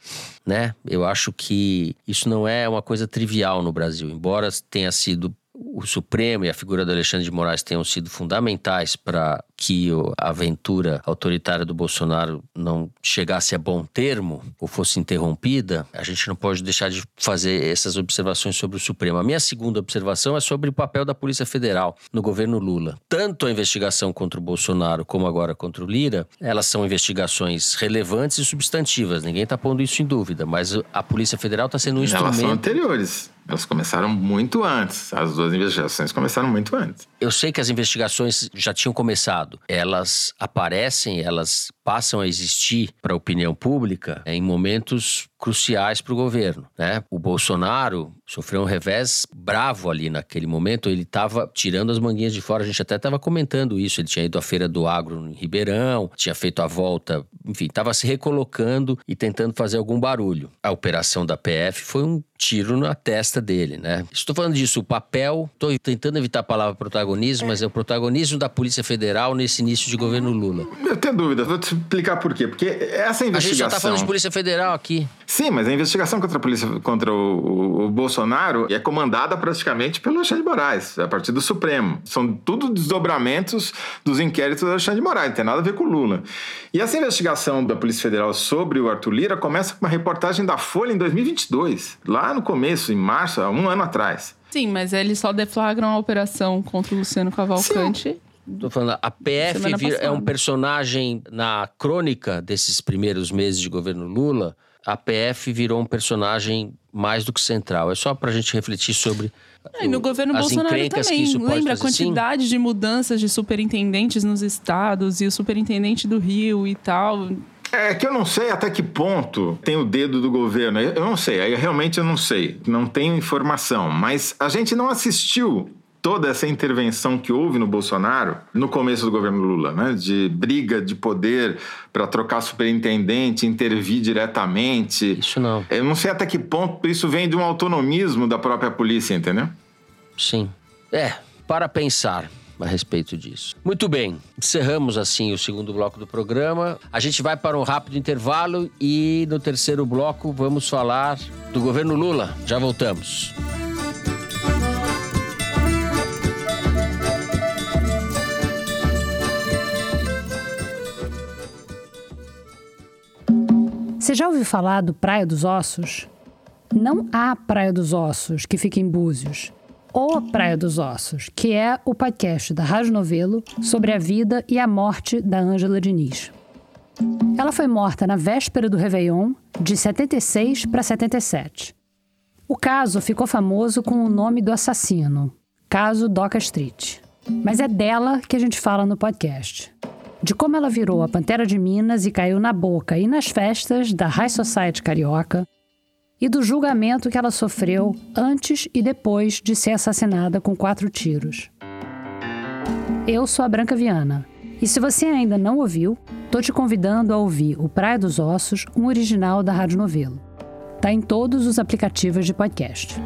né? Eu acho que isso não é uma coisa trivial no Brasil, embora tenha sido o Supremo e a figura do Alexandre de Moraes tenham sido fundamentais para que a aventura autoritária do Bolsonaro não chegasse a bom termo ou fosse interrompida, a gente não pode deixar de fazer essas observações sobre o Supremo. A minha segunda observação é sobre o papel da Polícia Federal no governo Lula. Tanto a investigação contra o Bolsonaro como agora contra o Lira, elas são investigações relevantes e substantivas. Ninguém está pondo isso em dúvida, mas a Polícia Federal está sendo um Elas instrumento. são anteriores. Elas começaram muito antes. As duas investigações começaram muito antes. Eu sei que as investigações já tinham começado. Elas aparecem, elas passam a existir para a opinião pública em momentos cruciais para o governo. Né? O Bolsonaro sofreu um revés bravo ali naquele momento. Ele estava tirando as manguinhas de fora. A gente até estava comentando isso. Ele tinha ido à Feira do Agro em Ribeirão, tinha feito a volta, enfim, estava se recolocando e tentando fazer algum barulho. A operação da PF foi um tiro na testa dele, né? Estou falando disso, o papel, estou tentando evitar a palavra protagonismo, mas é o protagonismo da Polícia Federal nesse início de governo Lula. Eu tenho dúvida, vou te explicar por quê. Porque essa investigação... A gente já está falando de Polícia Federal aqui. Sim, mas a investigação contra a polícia, contra o, o, o, Bolsonaro é comandada praticamente pelo Alexandre de Moraes, a partir do Supremo. São tudo desdobramentos dos inquéritos do Alexandre de Moraes, não tem nada a ver com o Lula. E essa investigação da Polícia Federal sobre o Arthur Lira começa com uma reportagem da Folha em 2022, lá no começo, em março, há um ano atrás. Sim, mas eles só deflagram a operação contra o Luciano Cavalcante. Sim. Tô falando, a PF é um personagem na crônica desses primeiros meses de governo Lula a PF virou um personagem mais do que central. É só para a gente refletir sobre. É, e no governo Bolsonaro também. Lembra a quantidade assim? de mudanças de superintendentes nos estados e o superintendente do Rio e tal. É que eu não sei até que ponto tem o dedo do governo. Eu não sei, aí realmente eu não sei. Não tenho informação. Mas a gente não assistiu toda essa intervenção que houve no Bolsonaro no começo do governo Lula, né? de briga de poder para trocar superintendente, intervir diretamente. Isso não. Eu não sei até que ponto isso vem de um autonomismo da própria polícia, entendeu? Sim. É, para pensar a respeito disso. Muito bem, encerramos assim o segundo bloco do programa. A gente vai para um rápido intervalo e no terceiro bloco vamos falar do governo Lula. Já voltamos. Você já ouviu falar do Praia dos Ossos? Não a Praia dos Ossos, que fica em Búzios. O Praia dos Ossos, que é o podcast da Rádio Novelo sobre a vida e a morte da Ângela Diniz. Ela foi morta na véspera do Réveillon, de 76 para 77. O caso ficou famoso com o nome do assassino, caso Doca Street. Mas é dela que a gente fala no podcast de como ela virou a Pantera de Minas e caiu na boca e nas festas da High Society carioca, e do julgamento que ela sofreu antes e depois de ser assassinada com quatro tiros. Eu sou a Branca Viana, e se você ainda não ouviu, tô te convidando a ouvir o Praia dos Ossos, um original da Rádio Novelo. Tá em todos os aplicativos de podcast.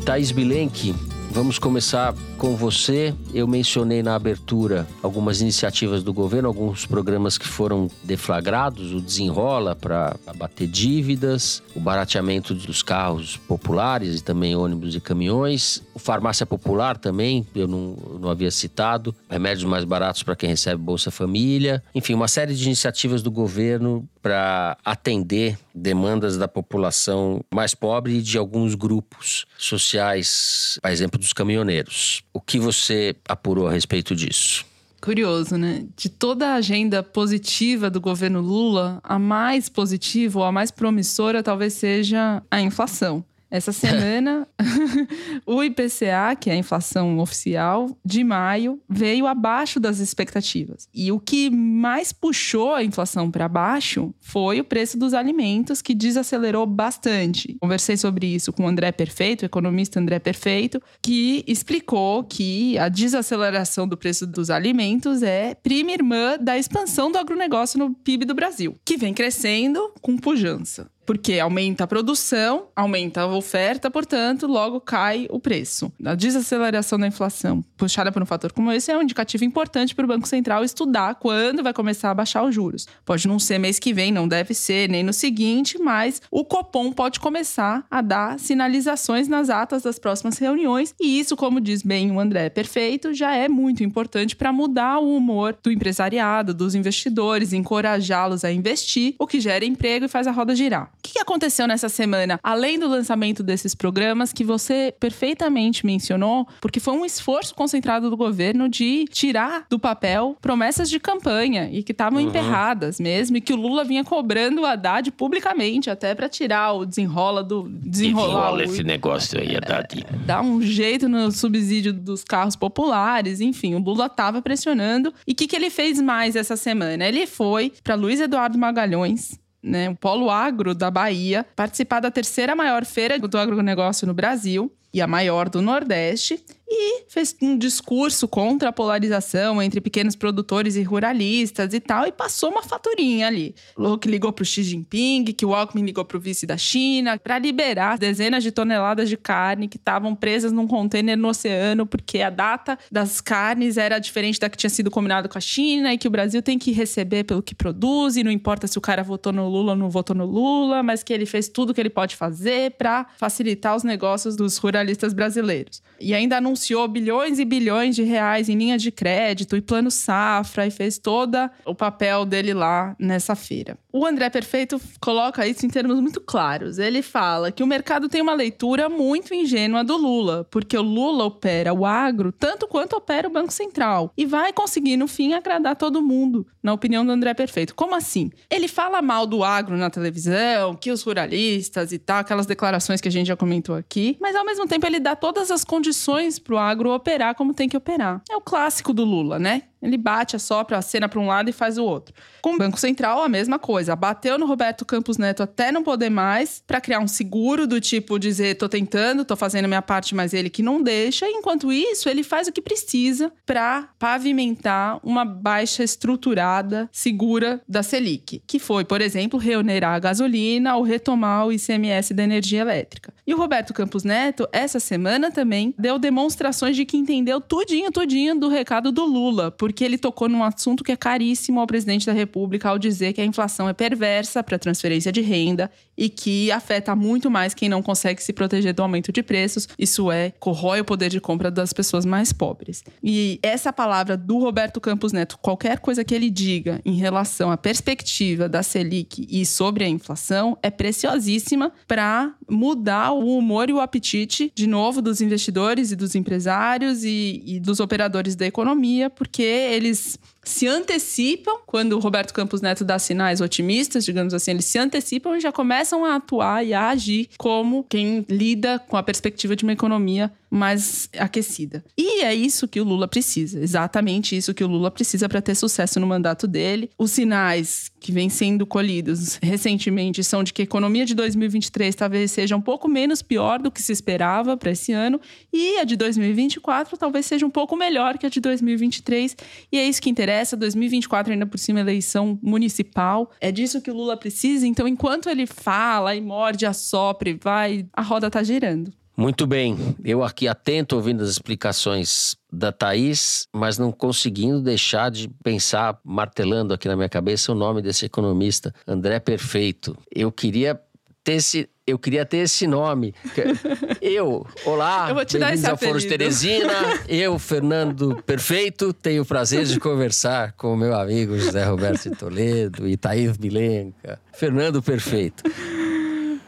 Bem, Thaís Bilenque, vamos começar com você. Eu mencionei na abertura algumas iniciativas do governo, alguns programas que foram deflagrados, o desenrola para abater dívidas, o barateamento dos carros populares e também ônibus e caminhões, o farmácia popular também, eu não, não havia citado, remédios mais baratos para quem recebe Bolsa Família, enfim, uma série de iniciativas do governo para atender demandas da população mais pobre e de alguns grupos sociais, por exemplo, dos caminhoneiros. O que você apurou a respeito disso? Curioso, né? De toda a agenda positiva do governo Lula, a mais positiva ou a mais promissora talvez seja a inflação. Essa semana, o IPCA, que é a inflação oficial, de maio, veio abaixo das expectativas. E o que mais puxou a inflação para baixo foi o preço dos alimentos, que desacelerou bastante. Conversei sobre isso com o André Perfeito, o economista André Perfeito, que explicou que a desaceleração do preço dos alimentos é prima irmã da expansão do agronegócio no PIB do Brasil, que vem crescendo com pujança porque aumenta a produção, aumenta a oferta, portanto, logo cai o preço. A desaceleração da inflação, puxada por um fator como esse, é um indicativo importante para o Banco Central estudar quando vai começar a baixar os juros. Pode não ser mês que vem, não deve ser, nem no seguinte, mas o Copom pode começar a dar sinalizações nas atas das próximas reuniões, e isso, como diz bem o André Perfeito, já é muito importante para mudar o humor do empresariado, dos investidores, encorajá-los a investir, o que gera emprego e faz a roda girar. O que aconteceu nessa semana? Além do lançamento desses programas que você perfeitamente mencionou, porque foi um esforço concentrado do governo de tirar do papel promessas de campanha e que estavam uhum. emperradas mesmo, e que o Lula vinha cobrando o Haddad publicamente, até para tirar o desenrola do. Desenrolar Desenrola esse negócio aí, Haddad. É, dar um jeito no subsídio dos carros populares, enfim, o Lula estava pressionando. E o que, que ele fez mais essa semana? Ele foi para Luiz Eduardo Magalhães, né, o Polo Agro da Bahia, participar da terceira maior feira do agronegócio no Brasil e a maior do Nordeste, e fez um discurso contra a polarização entre pequenos produtores e ruralistas e tal, e passou uma faturinha ali. Falou que ligou para Xi Jinping, que o Alckmin ligou para o vice da China, para liberar dezenas de toneladas de carne que estavam presas num contêiner no oceano, porque a data das carnes era diferente da que tinha sido combinado com a China, e que o Brasil tem que receber pelo que produz, e não importa se o cara votou no Lula ou não votou no Lula, mas que ele fez tudo o que ele pode fazer para facilitar os negócios dos ruralistas brasileiros. E ainda anunciou anunciou bilhões e bilhões de reais em linha de crédito e plano safra e fez todo o papel dele lá nessa feira. O André Perfeito coloca isso em termos muito claros. Ele fala que o mercado tem uma leitura muito ingênua do Lula, porque o Lula opera o agro tanto quanto opera o Banco Central e vai conseguir, no fim, agradar todo mundo, na opinião do André Perfeito. Como assim? Ele fala mal do agro na televisão, que os ruralistas e tal, aquelas declarações que a gente já comentou aqui, mas ao mesmo tempo ele dá todas as condições para o agro operar como tem que operar. É o clássico do Lula, né? Ele bate, assopra a cena para um lado e faz o outro. Com o Banco Central, a mesma coisa. Bateu no Roberto Campos Neto até não poder mais, para criar um seguro do tipo dizer: tô tentando, tô fazendo minha parte, mas ele que não deixa. Enquanto isso, ele faz o que precisa para pavimentar uma baixa estruturada, segura da Selic, que foi, por exemplo, reonerar a gasolina ou retomar o ICMS da energia elétrica. E o Roberto Campos Neto, essa semana também, deu demonstrações de que entendeu tudinho, tudinho do recado do Lula, porque ele tocou num assunto que é caríssimo ao presidente da República ao dizer que a inflação é perversa para transferência de renda e que afeta muito mais quem não consegue se proteger do aumento de preços. Isso é, corrói o poder de compra das pessoas mais pobres. E essa palavra do Roberto Campos Neto, qualquer coisa que ele diga em relação à perspectiva da Selic e sobre a inflação, é preciosíssima para mudar o humor e o apetite, de novo, dos investidores e dos empresários e, e dos operadores da economia, porque eles se antecipam, quando o Roberto Campos Neto dá sinais otimistas, digamos assim, eles se antecipam e já começam a atuar e a agir como quem lida com a perspectiva de uma economia mais aquecida. E é isso que o Lula precisa, exatamente isso que o Lula precisa para ter sucesso no mandato dele. Os sinais que vêm sendo colhidos recentemente são de que a economia de 2023 talvez seja um pouco menos pior do que se esperava para esse ano e a de 2024 talvez seja um pouco melhor que a de 2023 e é isso que interessa. 2024 ainda por cima eleição municipal, é disso que o Lula precisa. Então, enquanto ele fala e morde, assopra e vai, a roda tá girando. Muito bem, eu aqui atento ouvindo as explicações da Thaís, mas não conseguindo deixar de pensar, martelando aqui na minha cabeça o nome desse economista, André Perfeito. Eu queria ter esse, eu queria ter esse nome. Eu, olá, eu vou te dar esse ao Foro Teresina. Eu, Fernando Perfeito, tenho o prazer de conversar com o meu amigo José Roberto Toledo e Thaís Milenca. Fernando Perfeito.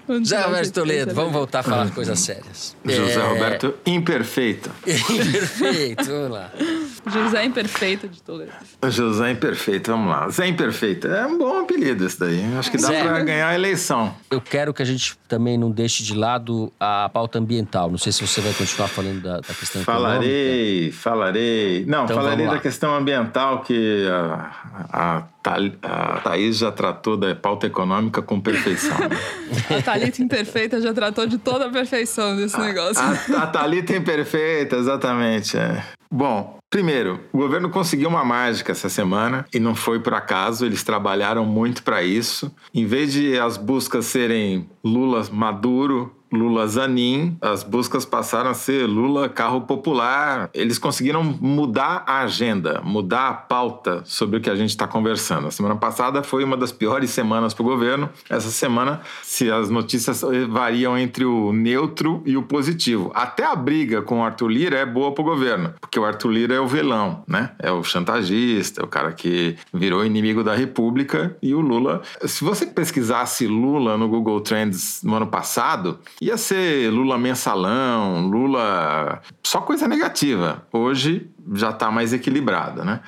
José Roberto Toledo, vamos voltar a falar de coisas sérias. José é... Roberto Imperfeito. Imperfeito, vamos lá. José Imperfeito de Toledo. José Imperfeito, vamos lá. Zé Imperfeito, é um bom apelido esse daí. Acho que dá pra ganhar a eleição. Eu quero que a gente também não deixe de lado a pauta ambiental. Não sei se você vai continuar falando da, da questão falarei, econômica. Falarei, Não, então, falarei da questão ambiental que a, a, a Thaís já tratou da pauta econômica com perfeição. a Thalita Imperfeita já tratou de toda a perfeição desse negócio. A, a Thalita Imperfeita, exatamente. É. Bom, primeiro, o governo conseguiu uma mágica essa semana e não foi por acaso, eles trabalharam muito para isso. Em vez de as buscas serem Lula Maduro, Lula Zanin, as buscas passaram a ser Lula carro popular. Eles conseguiram mudar a agenda, mudar a pauta sobre o que a gente está conversando. A semana passada foi uma das piores semanas para o governo. Essa semana, se as notícias variam entre o neutro e o positivo. Até a briga com o Arthur Lira é boa para o governo, porque o Arthur Lira é o velão, né? É o chantagista, é o cara que virou inimigo da República e o Lula. Se você pesquisasse Lula no Google Trends no ano passado, ia ser Lula mensalão, Lula só coisa negativa. Hoje já está mais equilibrado, né?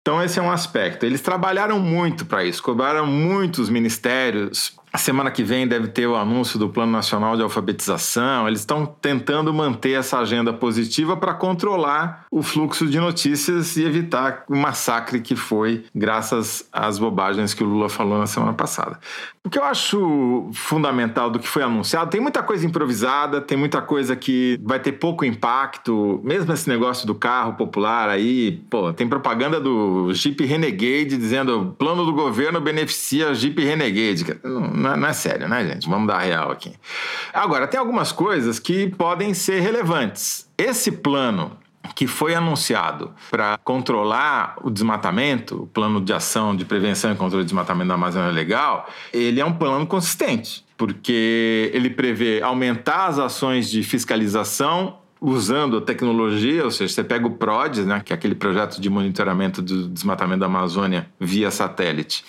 Então esse é um aspecto. Eles trabalharam muito para isso, cobraram muitos ministérios a semana que vem deve ter o anúncio do Plano Nacional de Alfabetização. Eles estão tentando manter essa agenda positiva para controlar o fluxo de notícias e evitar o massacre que foi graças às bobagens que o Lula falou na semana passada. O que eu acho fundamental do que foi anunciado, tem muita coisa improvisada, tem muita coisa que vai ter pouco impacto, mesmo esse negócio do carro popular aí, pô, tem propaganda do Jeep Renegade dizendo plano do governo beneficia Jeep Renegade. Não, não é, não é sério, né, gente? Vamos dar real aqui. Agora, tem algumas coisas que podem ser relevantes. Esse plano que foi anunciado para controlar o desmatamento, o plano de ação de prevenção e controle do desmatamento da Amazônia Legal, ele é um plano consistente, porque ele prevê aumentar as ações de fiscalização usando a tecnologia, ou seja, você pega o PRODES, né, que é aquele projeto de monitoramento do desmatamento da Amazônia via satélite,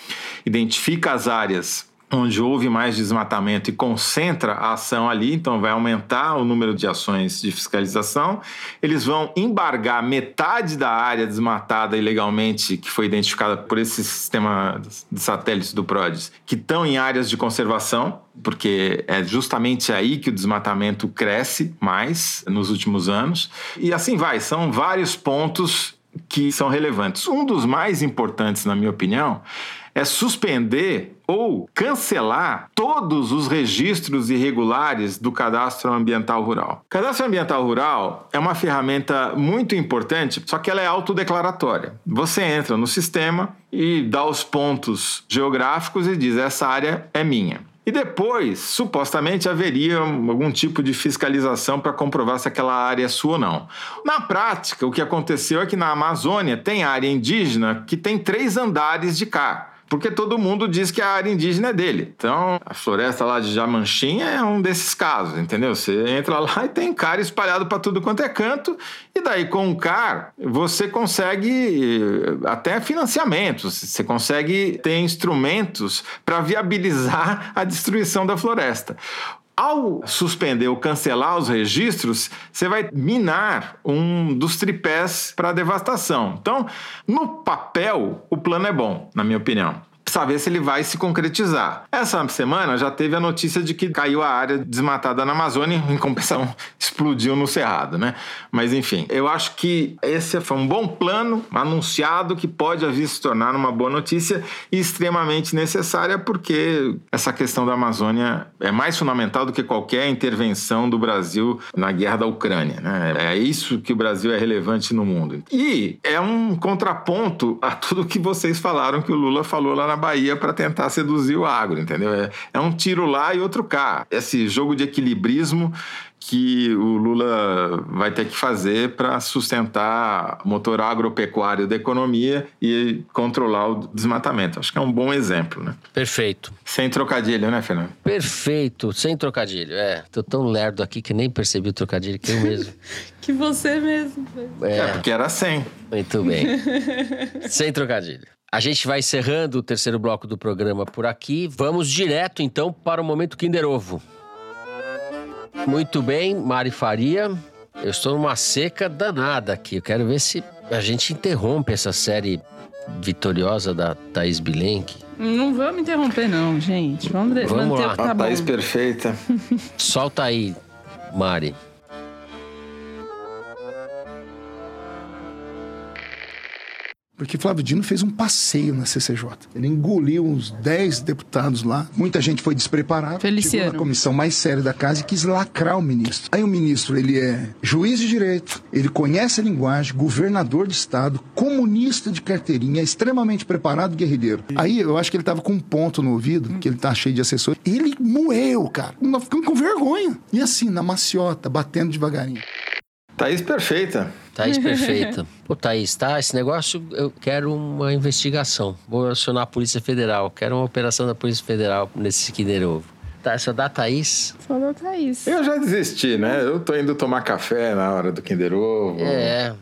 identifica as áreas onde houve mais desmatamento e concentra a ação ali, então vai aumentar o número de ações de fiscalização. Eles vão embargar metade da área desmatada ilegalmente que foi identificada por esse sistema de satélites do PRODES, que estão em áreas de conservação, porque é justamente aí que o desmatamento cresce mais nos últimos anos. E assim vai, são vários pontos que são relevantes. Um dos mais importantes, na minha opinião, é suspender ou cancelar todos os registros irregulares do cadastro ambiental rural. Cadastro ambiental rural é uma ferramenta muito importante, só que ela é autodeclaratória. Você entra no sistema e dá os pontos geográficos e diz: essa área é minha. E depois, supostamente, haveria algum tipo de fiscalização para comprovar se aquela área é sua ou não. Na prática, o que aconteceu é que na Amazônia tem área indígena que tem três andares de cá porque todo mundo diz que a área indígena é dele. Então, a floresta lá de Jamanchinha é um desses casos, entendeu? Você entra lá e tem cara espalhado para tudo quanto é canto, e daí com o CAR você consegue eh, até financiamentos, você consegue ter instrumentos para viabilizar a destruição da floresta. Ao suspender ou cancelar os registros, você vai minar um dos tripés para devastação. Então, no papel, o plano é bom, na minha opinião saber se ele vai se concretizar. Essa semana já teve a notícia de que caiu a área desmatada na Amazônia, em compensação explodiu no Cerrado, né? Mas enfim, eu acho que esse foi um bom plano anunciado que pode vir se tornar uma boa notícia e extremamente necessária porque essa questão da Amazônia é mais fundamental do que qualquer intervenção do Brasil na guerra da Ucrânia, né? É isso que o Brasil é relevante no mundo. E é um contraponto a tudo que vocês falaram que o Lula falou lá na Bahia para tentar seduzir o agro, entendeu? É, é um tiro lá e outro cá. Esse jogo de equilibrismo que o Lula vai ter que fazer para sustentar o motor agropecuário da economia e controlar o desmatamento. Acho que é um bom exemplo, né? Perfeito. Sem trocadilho, né, Fernando? Perfeito, sem trocadilho. É, tô tão lerdo aqui que nem percebi o trocadilho que eu mesmo. que você mesmo. É, é porque era sem. Muito bem. sem trocadilho. A gente vai encerrando o terceiro bloco do programa por aqui. Vamos direto então para o momento Kinder Ovo. Muito bem, Mari Faria. Eu estou numa seca danada aqui. Eu quero ver se a gente interrompe essa série vitoriosa da Thaís Bilenque. Não vamos interromper, não, gente. Vamos, vamos manter lá. o tá a Thaís perfeita. Solta aí, Mari. Porque Flávio Dino fez um passeio na CCJ. Ele engoliu uns 10 deputados lá. Muita gente foi despreparada. Feliciano. Chegou na comissão mais séria da casa e quis lacrar o ministro. Aí o ministro, ele é juiz de direito, ele conhece a linguagem, governador de estado, comunista de carteirinha, extremamente preparado, guerrilheiro. Aí eu acho que ele tava com um ponto no ouvido, que ele tá cheio de assessor. Ele moeu, cara. Nós ficamos com vergonha. E assim, na maciota, batendo devagarinho. Thaís perfeita. Thaís perfeita. Pô, Thaís, tá? Esse negócio eu quero uma investigação. Vou acionar a Polícia Federal. Quero uma operação da Polícia Federal nesse Kinder Ovo. Tá, só dá Thaís? Só da Thaís. Eu já desisti, né? Eu tô indo tomar café na hora do Kinder Ovo. É.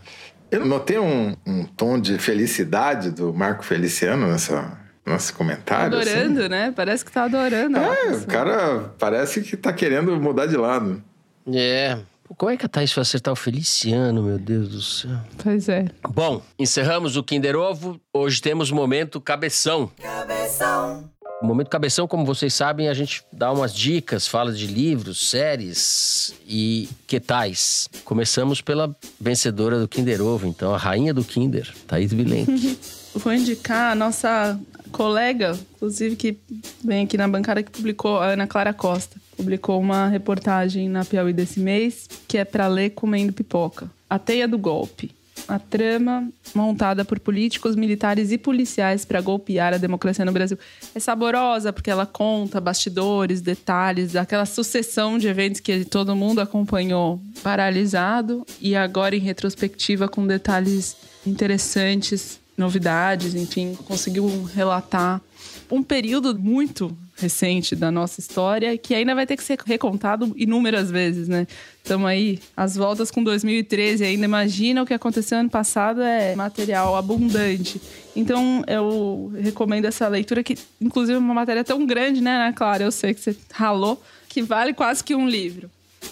Eu notei um, um tom de felicidade do Marco Feliciano nessa, nesse comentário. assim. Adorando, né? Parece que tá adorando. É, o cara parece que tá querendo mudar de lado. É. Pô, como é que a Thaís foi acertar o Feliciano, meu Deus do céu? Pois é. Bom, encerramos o Kinder Ovo. Hoje temos o momento cabeção. O momento cabeção, como vocês sabem, a gente dá umas dicas, fala de livros, séries e que tais. Começamos pela vencedora do Kinder Ovo, então, a rainha do Kinder, Thaís Bilenque. Vou indicar a nossa colega, inclusive, que vem aqui na bancada, que publicou, a Ana Clara Costa. Publicou uma reportagem na Piauí desse mês, que é para ler comendo pipoca. A Teia do Golpe. A trama montada por políticos, militares e policiais para golpear a democracia no Brasil. É saborosa porque ela conta bastidores, detalhes daquela sucessão de eventos que todo mundo acompanhou paralisado e agora em retrospectiva com detalhes interessantes, novidades, enfim, conseguiu relatar um período muito recente da nossa história que ainda vai ter que ser recontado inúmeras vezes, né? Estamos aí, as voltas com 2013 ainda. Imagina o que aconteceu ano passado, é material abundante. Então, eu recomendo essa leitura, que inclusive é uma matéria tão grande, né, Ana Clara? Eu sei que você ralou, que vale quase que um livro.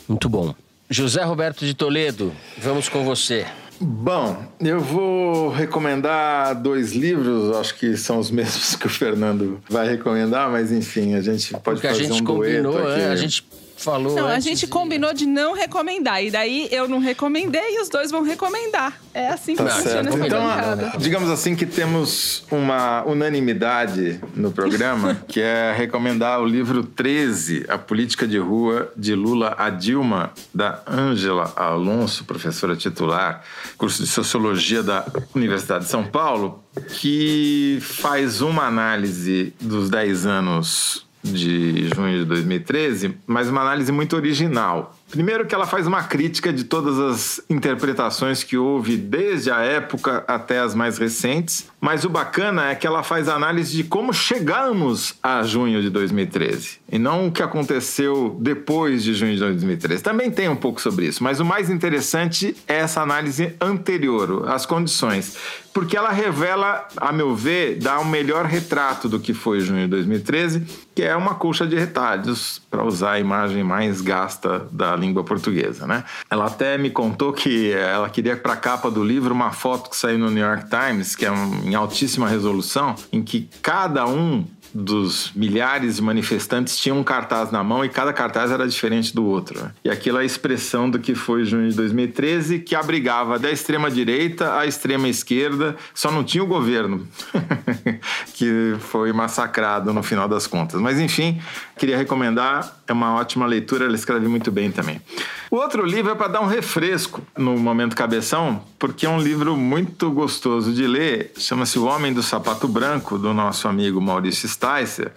Muito bom. José Roberto de Toledo, vamos com você. Bom, eu vou recomendar dois livros, acho que são os mesmos que o Fernando vai recomendar, mas enfim, a gente pode Porque a fazer gente um combinou, dueto aqui. é, a gente falou. Não, a gente combinou de não recomendar. E daí eu não recomendei e os dois vão recomendar. É assim que Tá funciona certo. essa Então, bancada. digamos assim que temos uma unanimidade no programa, que é recomendar o livro 13, A Política de Rua, de Lula a Dilma, da Ângela Alonso, professora titular, curso de Sociologia da Universidade de São Paulo, que faz uma análise dos 10 anos de junho de 2013, mas uma análise muito original. Primeiro que ela faz uma crítica de todas as interpretações que houve desde a época até as mais recentes, mas o bacana é que ela faz análise de como chegamos a junho de 2013 e não o que aconteceu depois de junho de 2013. Também tem um pouco sobre isso, mas o mais interessante é essa análise anterior, as condições, porque ela revela, a meu ver, dá um melhor retrato do que foi junho de 2013, que é uma colcha de retalhos, para usar a imagem mais gasta da língua portuguesa, né? Ela até me contou que ela queria para a capa do livro uma foto que saiu no New York Times, que é em altíssima resolução, em que cada um dos milhares de manifestantes tinha um cartaz na mão e cada cartaz era diferente do outro. E aquilo é a expressão do que foi junho de 2013, que abrigava da extrema direita à extrema esquerda, só não tinha o governo, que foi massacrado no final das contas. Mas enfim, queria recomendar, é uma ótima leitura, ela escreve muito bem também. O outro livro é para dar um refresco no momento cabeção, porque é um livro muito gostoso de ler, chama-se O Homem do Sapato Branco, do nosso amigo Maurício Sticer,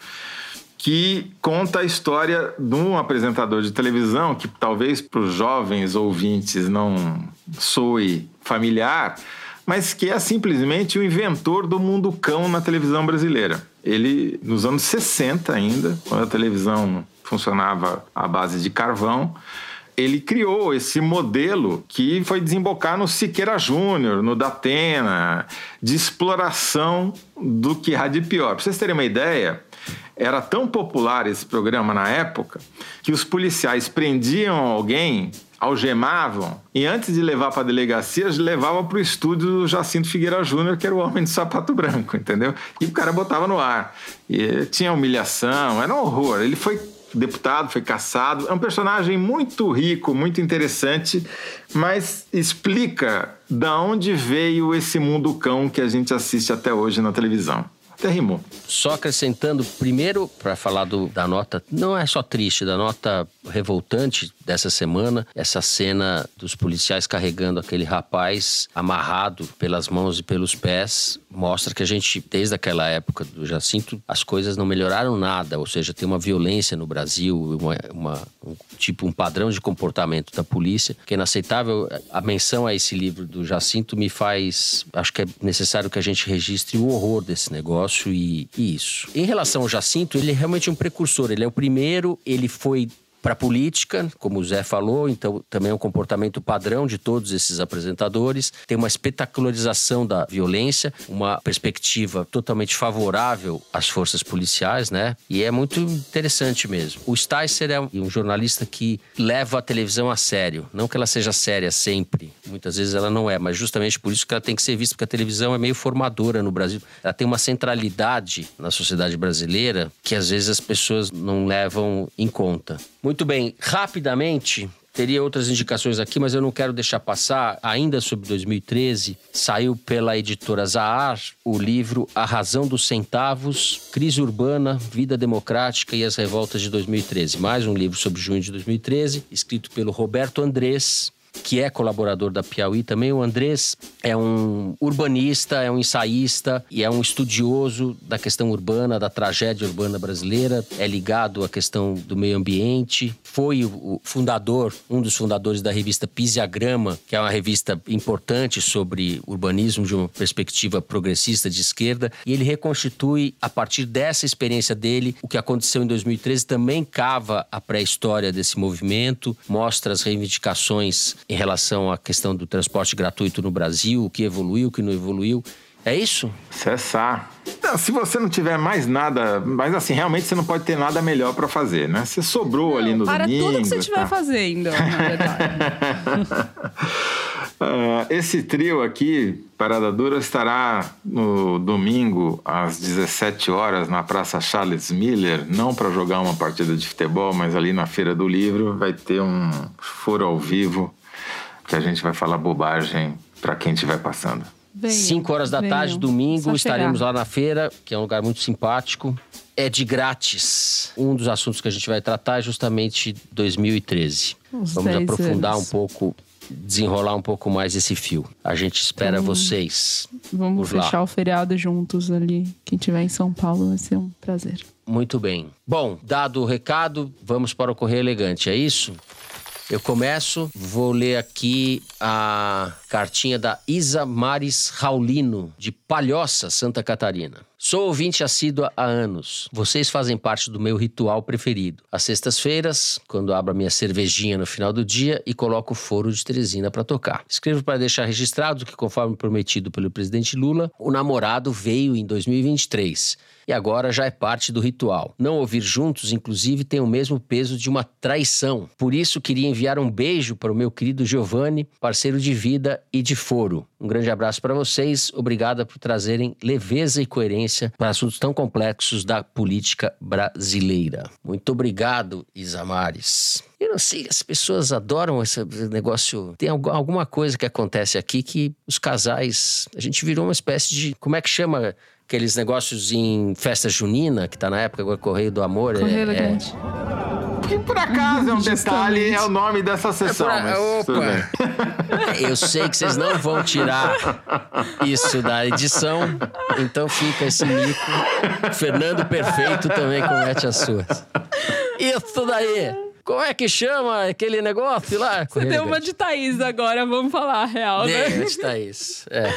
que conta a história de um apresentador de televisão que talvez para os jovens ouvintes não soe familiar, mas que é simplesmente o inventor do mundo cão na televisão brasileira. Ele, nos anos 60 ainda, quando a televisão funcionava à base de carvão, ele criou esse modelo que foi desembocar no Siqueira Júnior, no Datena, de exploração do que há de pior. Para vocês terem uma ideia, era tão popular esse programa na época que os policiais prendiam alguém, algemavam e antes de levar para a delegacia, levavam para o estúdio do Jacinto Figueira Júnior, que era o homem de sapato branco, entendeu? E o cara botava no ar. E tinha humilhação, era um horror. Ele foi deputado, foi caçado. É um personagem muito rico, muito interessante, mas explica da onde veio esse mundo cão que a gente assiste até hoje na televisão. Até rimou. Só acrescentando, primeiro, para falar do, da nota, não é só triste, da nota revoltante dessa semana, essa cena dos policiais carregando aquele rapaz amarrado pelas mãos e pelos pés, mostra que a gente, desde aquela época do Jacinto, as coisas não melhoraram nada, ou seja, tem uma violência no Brasil, uma, uma um, tipo um padrão de comportamento da polícia que é inaceitável. A menção a esse livro do Jacinto me faz, acho que é necessário que a gente registre o horror desse negócio e, e isso. Em relação ao Jacinto, ele é realmente um precursor, ele é o primeiro, ele foi para a política, como o Zé falou, então também é um comportamento padrão de todos esses apresentadores. Tem uma espetacularização da violência, uma perspectiva totalmente favorável às forças policiais, né? E é muito interessante mesmo. O Sticer é um jornalista que leva a televisão a sério. Não que ela seja séria sempre, muitas vezes ela não é, mas justamente por isso que ela tem que ser vista, porque a televisão é meio formadora no Brasil. Ela tem uma centralidade na sociedade brasileira que às vezes as pessoas não levam em conta. Muito bem, rapidamente, Teria outras indicações aqui, mas eu não quero deixar passar. Ainda sobre 2013, saiu pela editora Zahar o livro A Razão dos Centavos, Crise Urbana, Vida Democrática e as Revoltas de 2013. Mais um livro sobre junho de 2013, escrito pelo Roberto Andrés, que é colaborador da Piauí também. O Andrés é um urbanista, é um ensaísta e é um estudioso da questão urbana, da tragédia urbana brasileira. É ligado à questão do meio ambiente. Foi o fundador, um dos fundadores da revista Pisiagrama, que é uma revista importante sobre urbanismo de uma perspectiva progressista de esquerda. E ele reconstitui, a partir dessa experiência dele, o que aconteceu em 2013. Também cava a pré-história desse movimento, mostra as reivindicações em relação à questão do transporte gratuito no Brasil, o que evoluiu, o que não evoluiu. É isso? Cessar. Não, se você não tiver mais nada, mas assim, realmente você não pode ter nada melhor para fazer, né? Você sobrou não, ali no para domingo. Para tudo que você estiver tá. fazendo, na verdade. uh, esse trio aqui, Parada Dura, estará no domingo às 17 horas na Praça Charles Miller, não para jogar uma partida de futebol, mas ali na Feira do Livro vai ter um foro ao vivo que a gente vai falar bobagem para quem estiver passando. 5 horas da venham. tarde, domingo, estaremos lá na feira, que é um lugar muito simpático. É de grátis. Um dos assuntos que a gente vai tratar é justamente 2013. Os Vamos aprofundar anos. um pouco, desenrolar um pouco mais esse fio. A gente espera então, vocês. Vamos fechar lá. o feriado juntos ali. Quem estiver em São Paulo vai ser um prazer. Muito bem. Bom, dado o recado, vamos para o Correio Elegante, é isso? Eu começo, vou ler aqui a cartinha da Isa Maris Raulino, de Palhoça, Santa Catarina. Sou ouvinte assídua há anos. Vocês fazem parte do meu ritual preferido. Às sextas-feiras, quando abro a minha cervejinha no final do dia e coloco o foro de Teresina para tocar. Escrevo para deixar registrado que, conforme prometido pelo presidente Lula, o namorado veio em 2023 e agora já é parte do ritual. Não ouvir juntos, inclusive, tem o mesmo peso de uma traição. Por isso, queria enviar um beijo para o meu querido Giovanni, parceiro de vida e de foro. Um grande abraço para vocês. Obrigada por trazerem leveza e coerência para assuntos tão complexos da política brasileira. Muito obrigado, Isamares. Eu não sei, as pessoas adoram esse negócio. Tem alguma coisa que acontece aqui que os casais. A gente virou uma espécie de. Como é que chama aqueles negócios em festa junina, que tá na época agora Correio do Amor. Correio é, elegante. É... Que por acaso é um detalhe, é o nome dessa sessão. É por... Opa! Eu sei que vocês não vão tirar isso da edição, então fica esse mico. Fernando Perfeito também comete as suas. Isso daí! Como é que chama aquele negócio lá? Você deu uma de Thaís agora, vamos falar a real, né? De Thaís, é.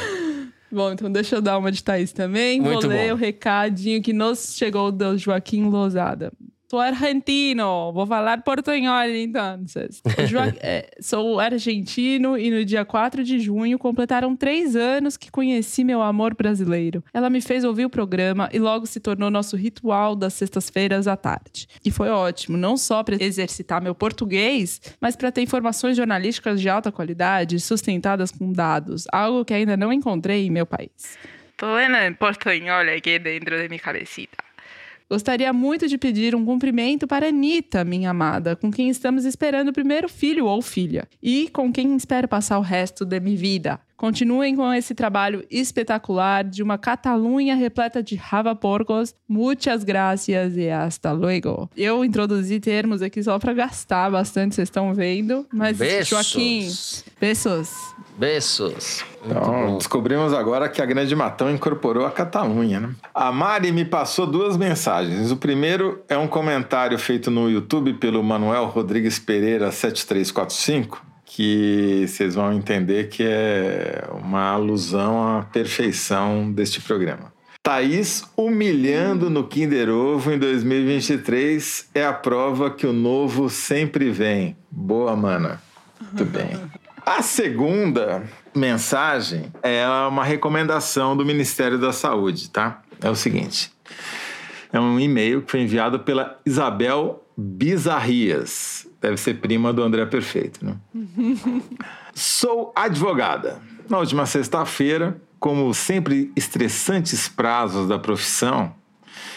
Bom, então deixa eu dar uma de Thaís também. Muito Vou ler bom. o recadinho que nos chegou do Joaquim Lozada. Sou argentino, vou falar portunhol então. é, sou argentino e no dia 4 de junho completaram três anos que conheci meu amor brasileiro. Ela me fez ouvir o programa e logo se tornou nosso ritual das sextas-feiras à tarde. E foi ótimo, não só para exercitar meu português, mas para ter informações jornalísticas de alta qualidade, sustentadas com dados, algo que ainda não encontrei em meu país. Tô lendo em portunhol aqui dentro de minha cabecita. Gostaria muito de pedir um cumprimento para Anitta, minha amada, com quem estamos esperando o primeiro filho ou filha, e com quem espero passar o resto da minha vida. Continuem com esse trabalho espetacular de uma Catalunha repleta de porcos. Muitas gracias e hasta luego. Eu introduzi termos aqui só para gastar bastante, vocês estão vendo. Mas, Besos. Joaquim, beijos. Beijos. Então, descobrimos agora que a Grande Matão incorporou a Catalunha, né? A Mari me passou duas mensagens. O primeiro é um comentário feito no YouTube pelo Manuel Rodrigues Pereira 7345, que vocês vão entender que é uma alusão à perfeição deste programa. Thaís humilhando no Kinder Ovo em 2023 é a prova que o novo sempre vem. Boa, mana. Muito bem. A segunda mensagem é uma recomendação do Ministério da Saúde, tá? É o seguinte: é um e-mail que foi enviado pela Isabel Bizarrias. Deve ser prima do André Perfeito, né? Sou advogada. Na última sexta-feira, como sempre estressantes prazos da profissão,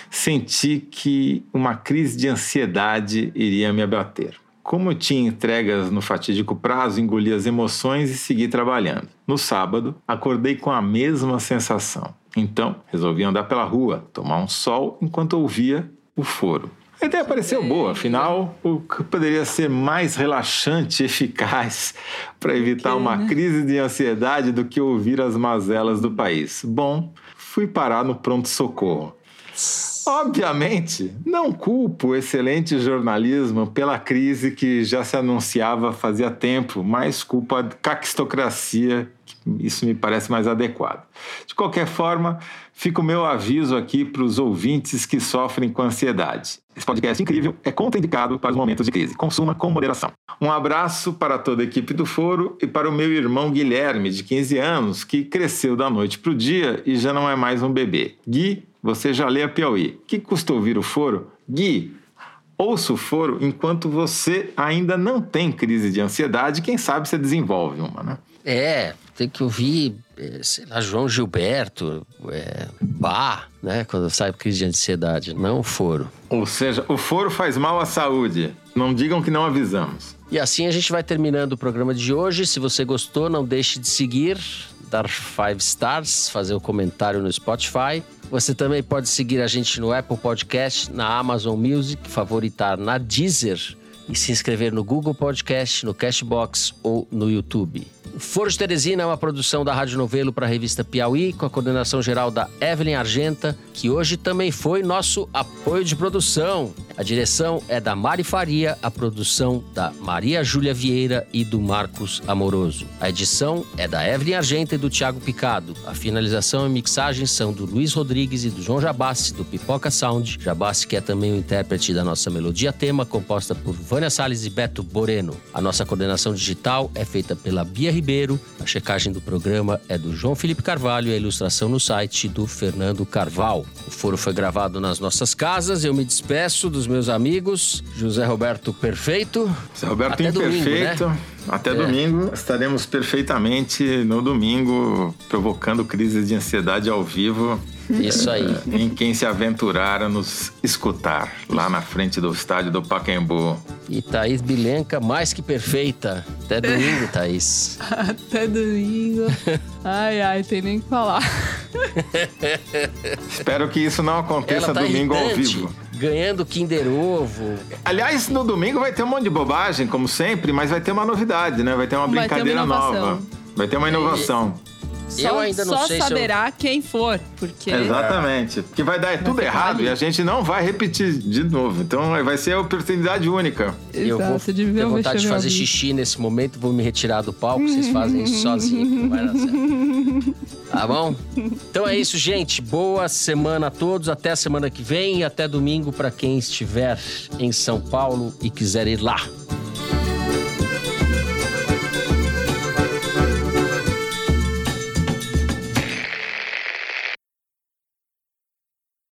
senti que uma crise de ansiedade iria me abater. Como tinha entregas no fatídico prazo, engoli as emoções e segui trabalhando. No sábado, acordei com a mesma sensação. Então, resolvi andar pela rua, tomar um sol enquanto ouvia o foro. A ideia pareceu boa, afinal, o que poderia ser mais relaxante e eficaz para evitar uma crise de ansiedade do que ouvir as mazelas do país? Bom, fui parar no pronto-socorro. Obviamente, não culpo o excelente jornalismo pela crise que já se anunciava fazia tempo, mas culpo a caquistocracia, isso me parece mais adequado. De qualquer forma, fica o meu aviso aqui para os ouvintes que sofrem com ansiedade. Esse podcast incrível é contraindicado para os momentos de crise. Consuma com moderação. Um abraço para toda a equipe do Foro e para o meu irmão Guilherme, de 15 anos, que cresceu da noite para o dia e já não é mais um bebê. Gui, você já lê a Piauí. Que custa ouvir o Foro? Gui, ouça o Foro enquanto você ainda não tem crise de ansiedade. Quem sabe você desenvolve uma, né? É, tem que ouvir, eh, sei lá, João Gilberto, é, Bá, né? Quando sai crise de ansiedade, não o foro. Ou seja, o foro faz mal à saúde. Não digam que não avisamos. E assim a gente vai terminando o programa de hoje. Se você gostou, não deixe de seguir, dar five stars, fazer o um comentário no Spotify. Você também pode seguir a gente no Apple Podcast, na Amazon Music, favoritar na Deezer e se inscrever no Google Podcast, no Cashbox ou no YouTube. Foro de Teresina é uma produção da Rádio Novelo para a revista Piauí, com a coordenação geral da Evelyn Argenta, que hoje também foi nosso apoio de produção. A direção é da Mari Faria, a produção da Maria Júlia Vieira e do Marcos Amoroso. A edição é da Evelyn Argenta e do Thiago Picado. A finalização e mixagem são do Luiz Rodrigues e do João Jabassi, do Pipoca Sound. Jabassi, que é também o intérprete da nossa melodia tema, composta por Vânia Salles e Beto Boreno. A nossa coordenação digital é feita pela Bia Ribeiro. A checagem do programa é do João Felipe Carvalho e a ilustração no site do Fernando Carval. O foro foi gravado nas nossas casas. Eu me despeço dos meus amigos. José Roberto Perfeito. José Roberto Até Imperfeito. Domingo, né? Até É. domingo. Estaremos perfeitamente no domingo, provocando crises de ansiedade ao vivo. Isso aí. Em quem se aventurar a nos escutar lá na frente do estádio do Pacaembu. E Thaís Bilenca, mais que perfeita. Até domingo, Thaís. Até domingo. Ai, ai, tem nem o que falar. Espero que isso não aconteça tá domingo ao irritante, vivo. Ganhando Kinder Ovo. Aliás, no domingo vai ter um monte de bobagem, como sempre, mas vai ter uma novidade, né? Vai ter uma Vai ter uma brincadeira inovação. nova. Vai ter uma inovação. Só, Eu ainda não só sei se eu- saberá quem for, porque Exatamente. Que vai dar tudo ficar errado ali. e a gente não vai repetir de novo. Então vai ser a oportunidade única. Eu vou Exato, de ver ter vontade de fazer xixi nesse momento, vou me retirar do palco, vocês fazem isso sozinhos, não vai dar certo. Tá bom? Então é isso, gente. Boa semana a todos, até a semana que vem e até domingo para quem estiver em São Paulo e quiser ir lá.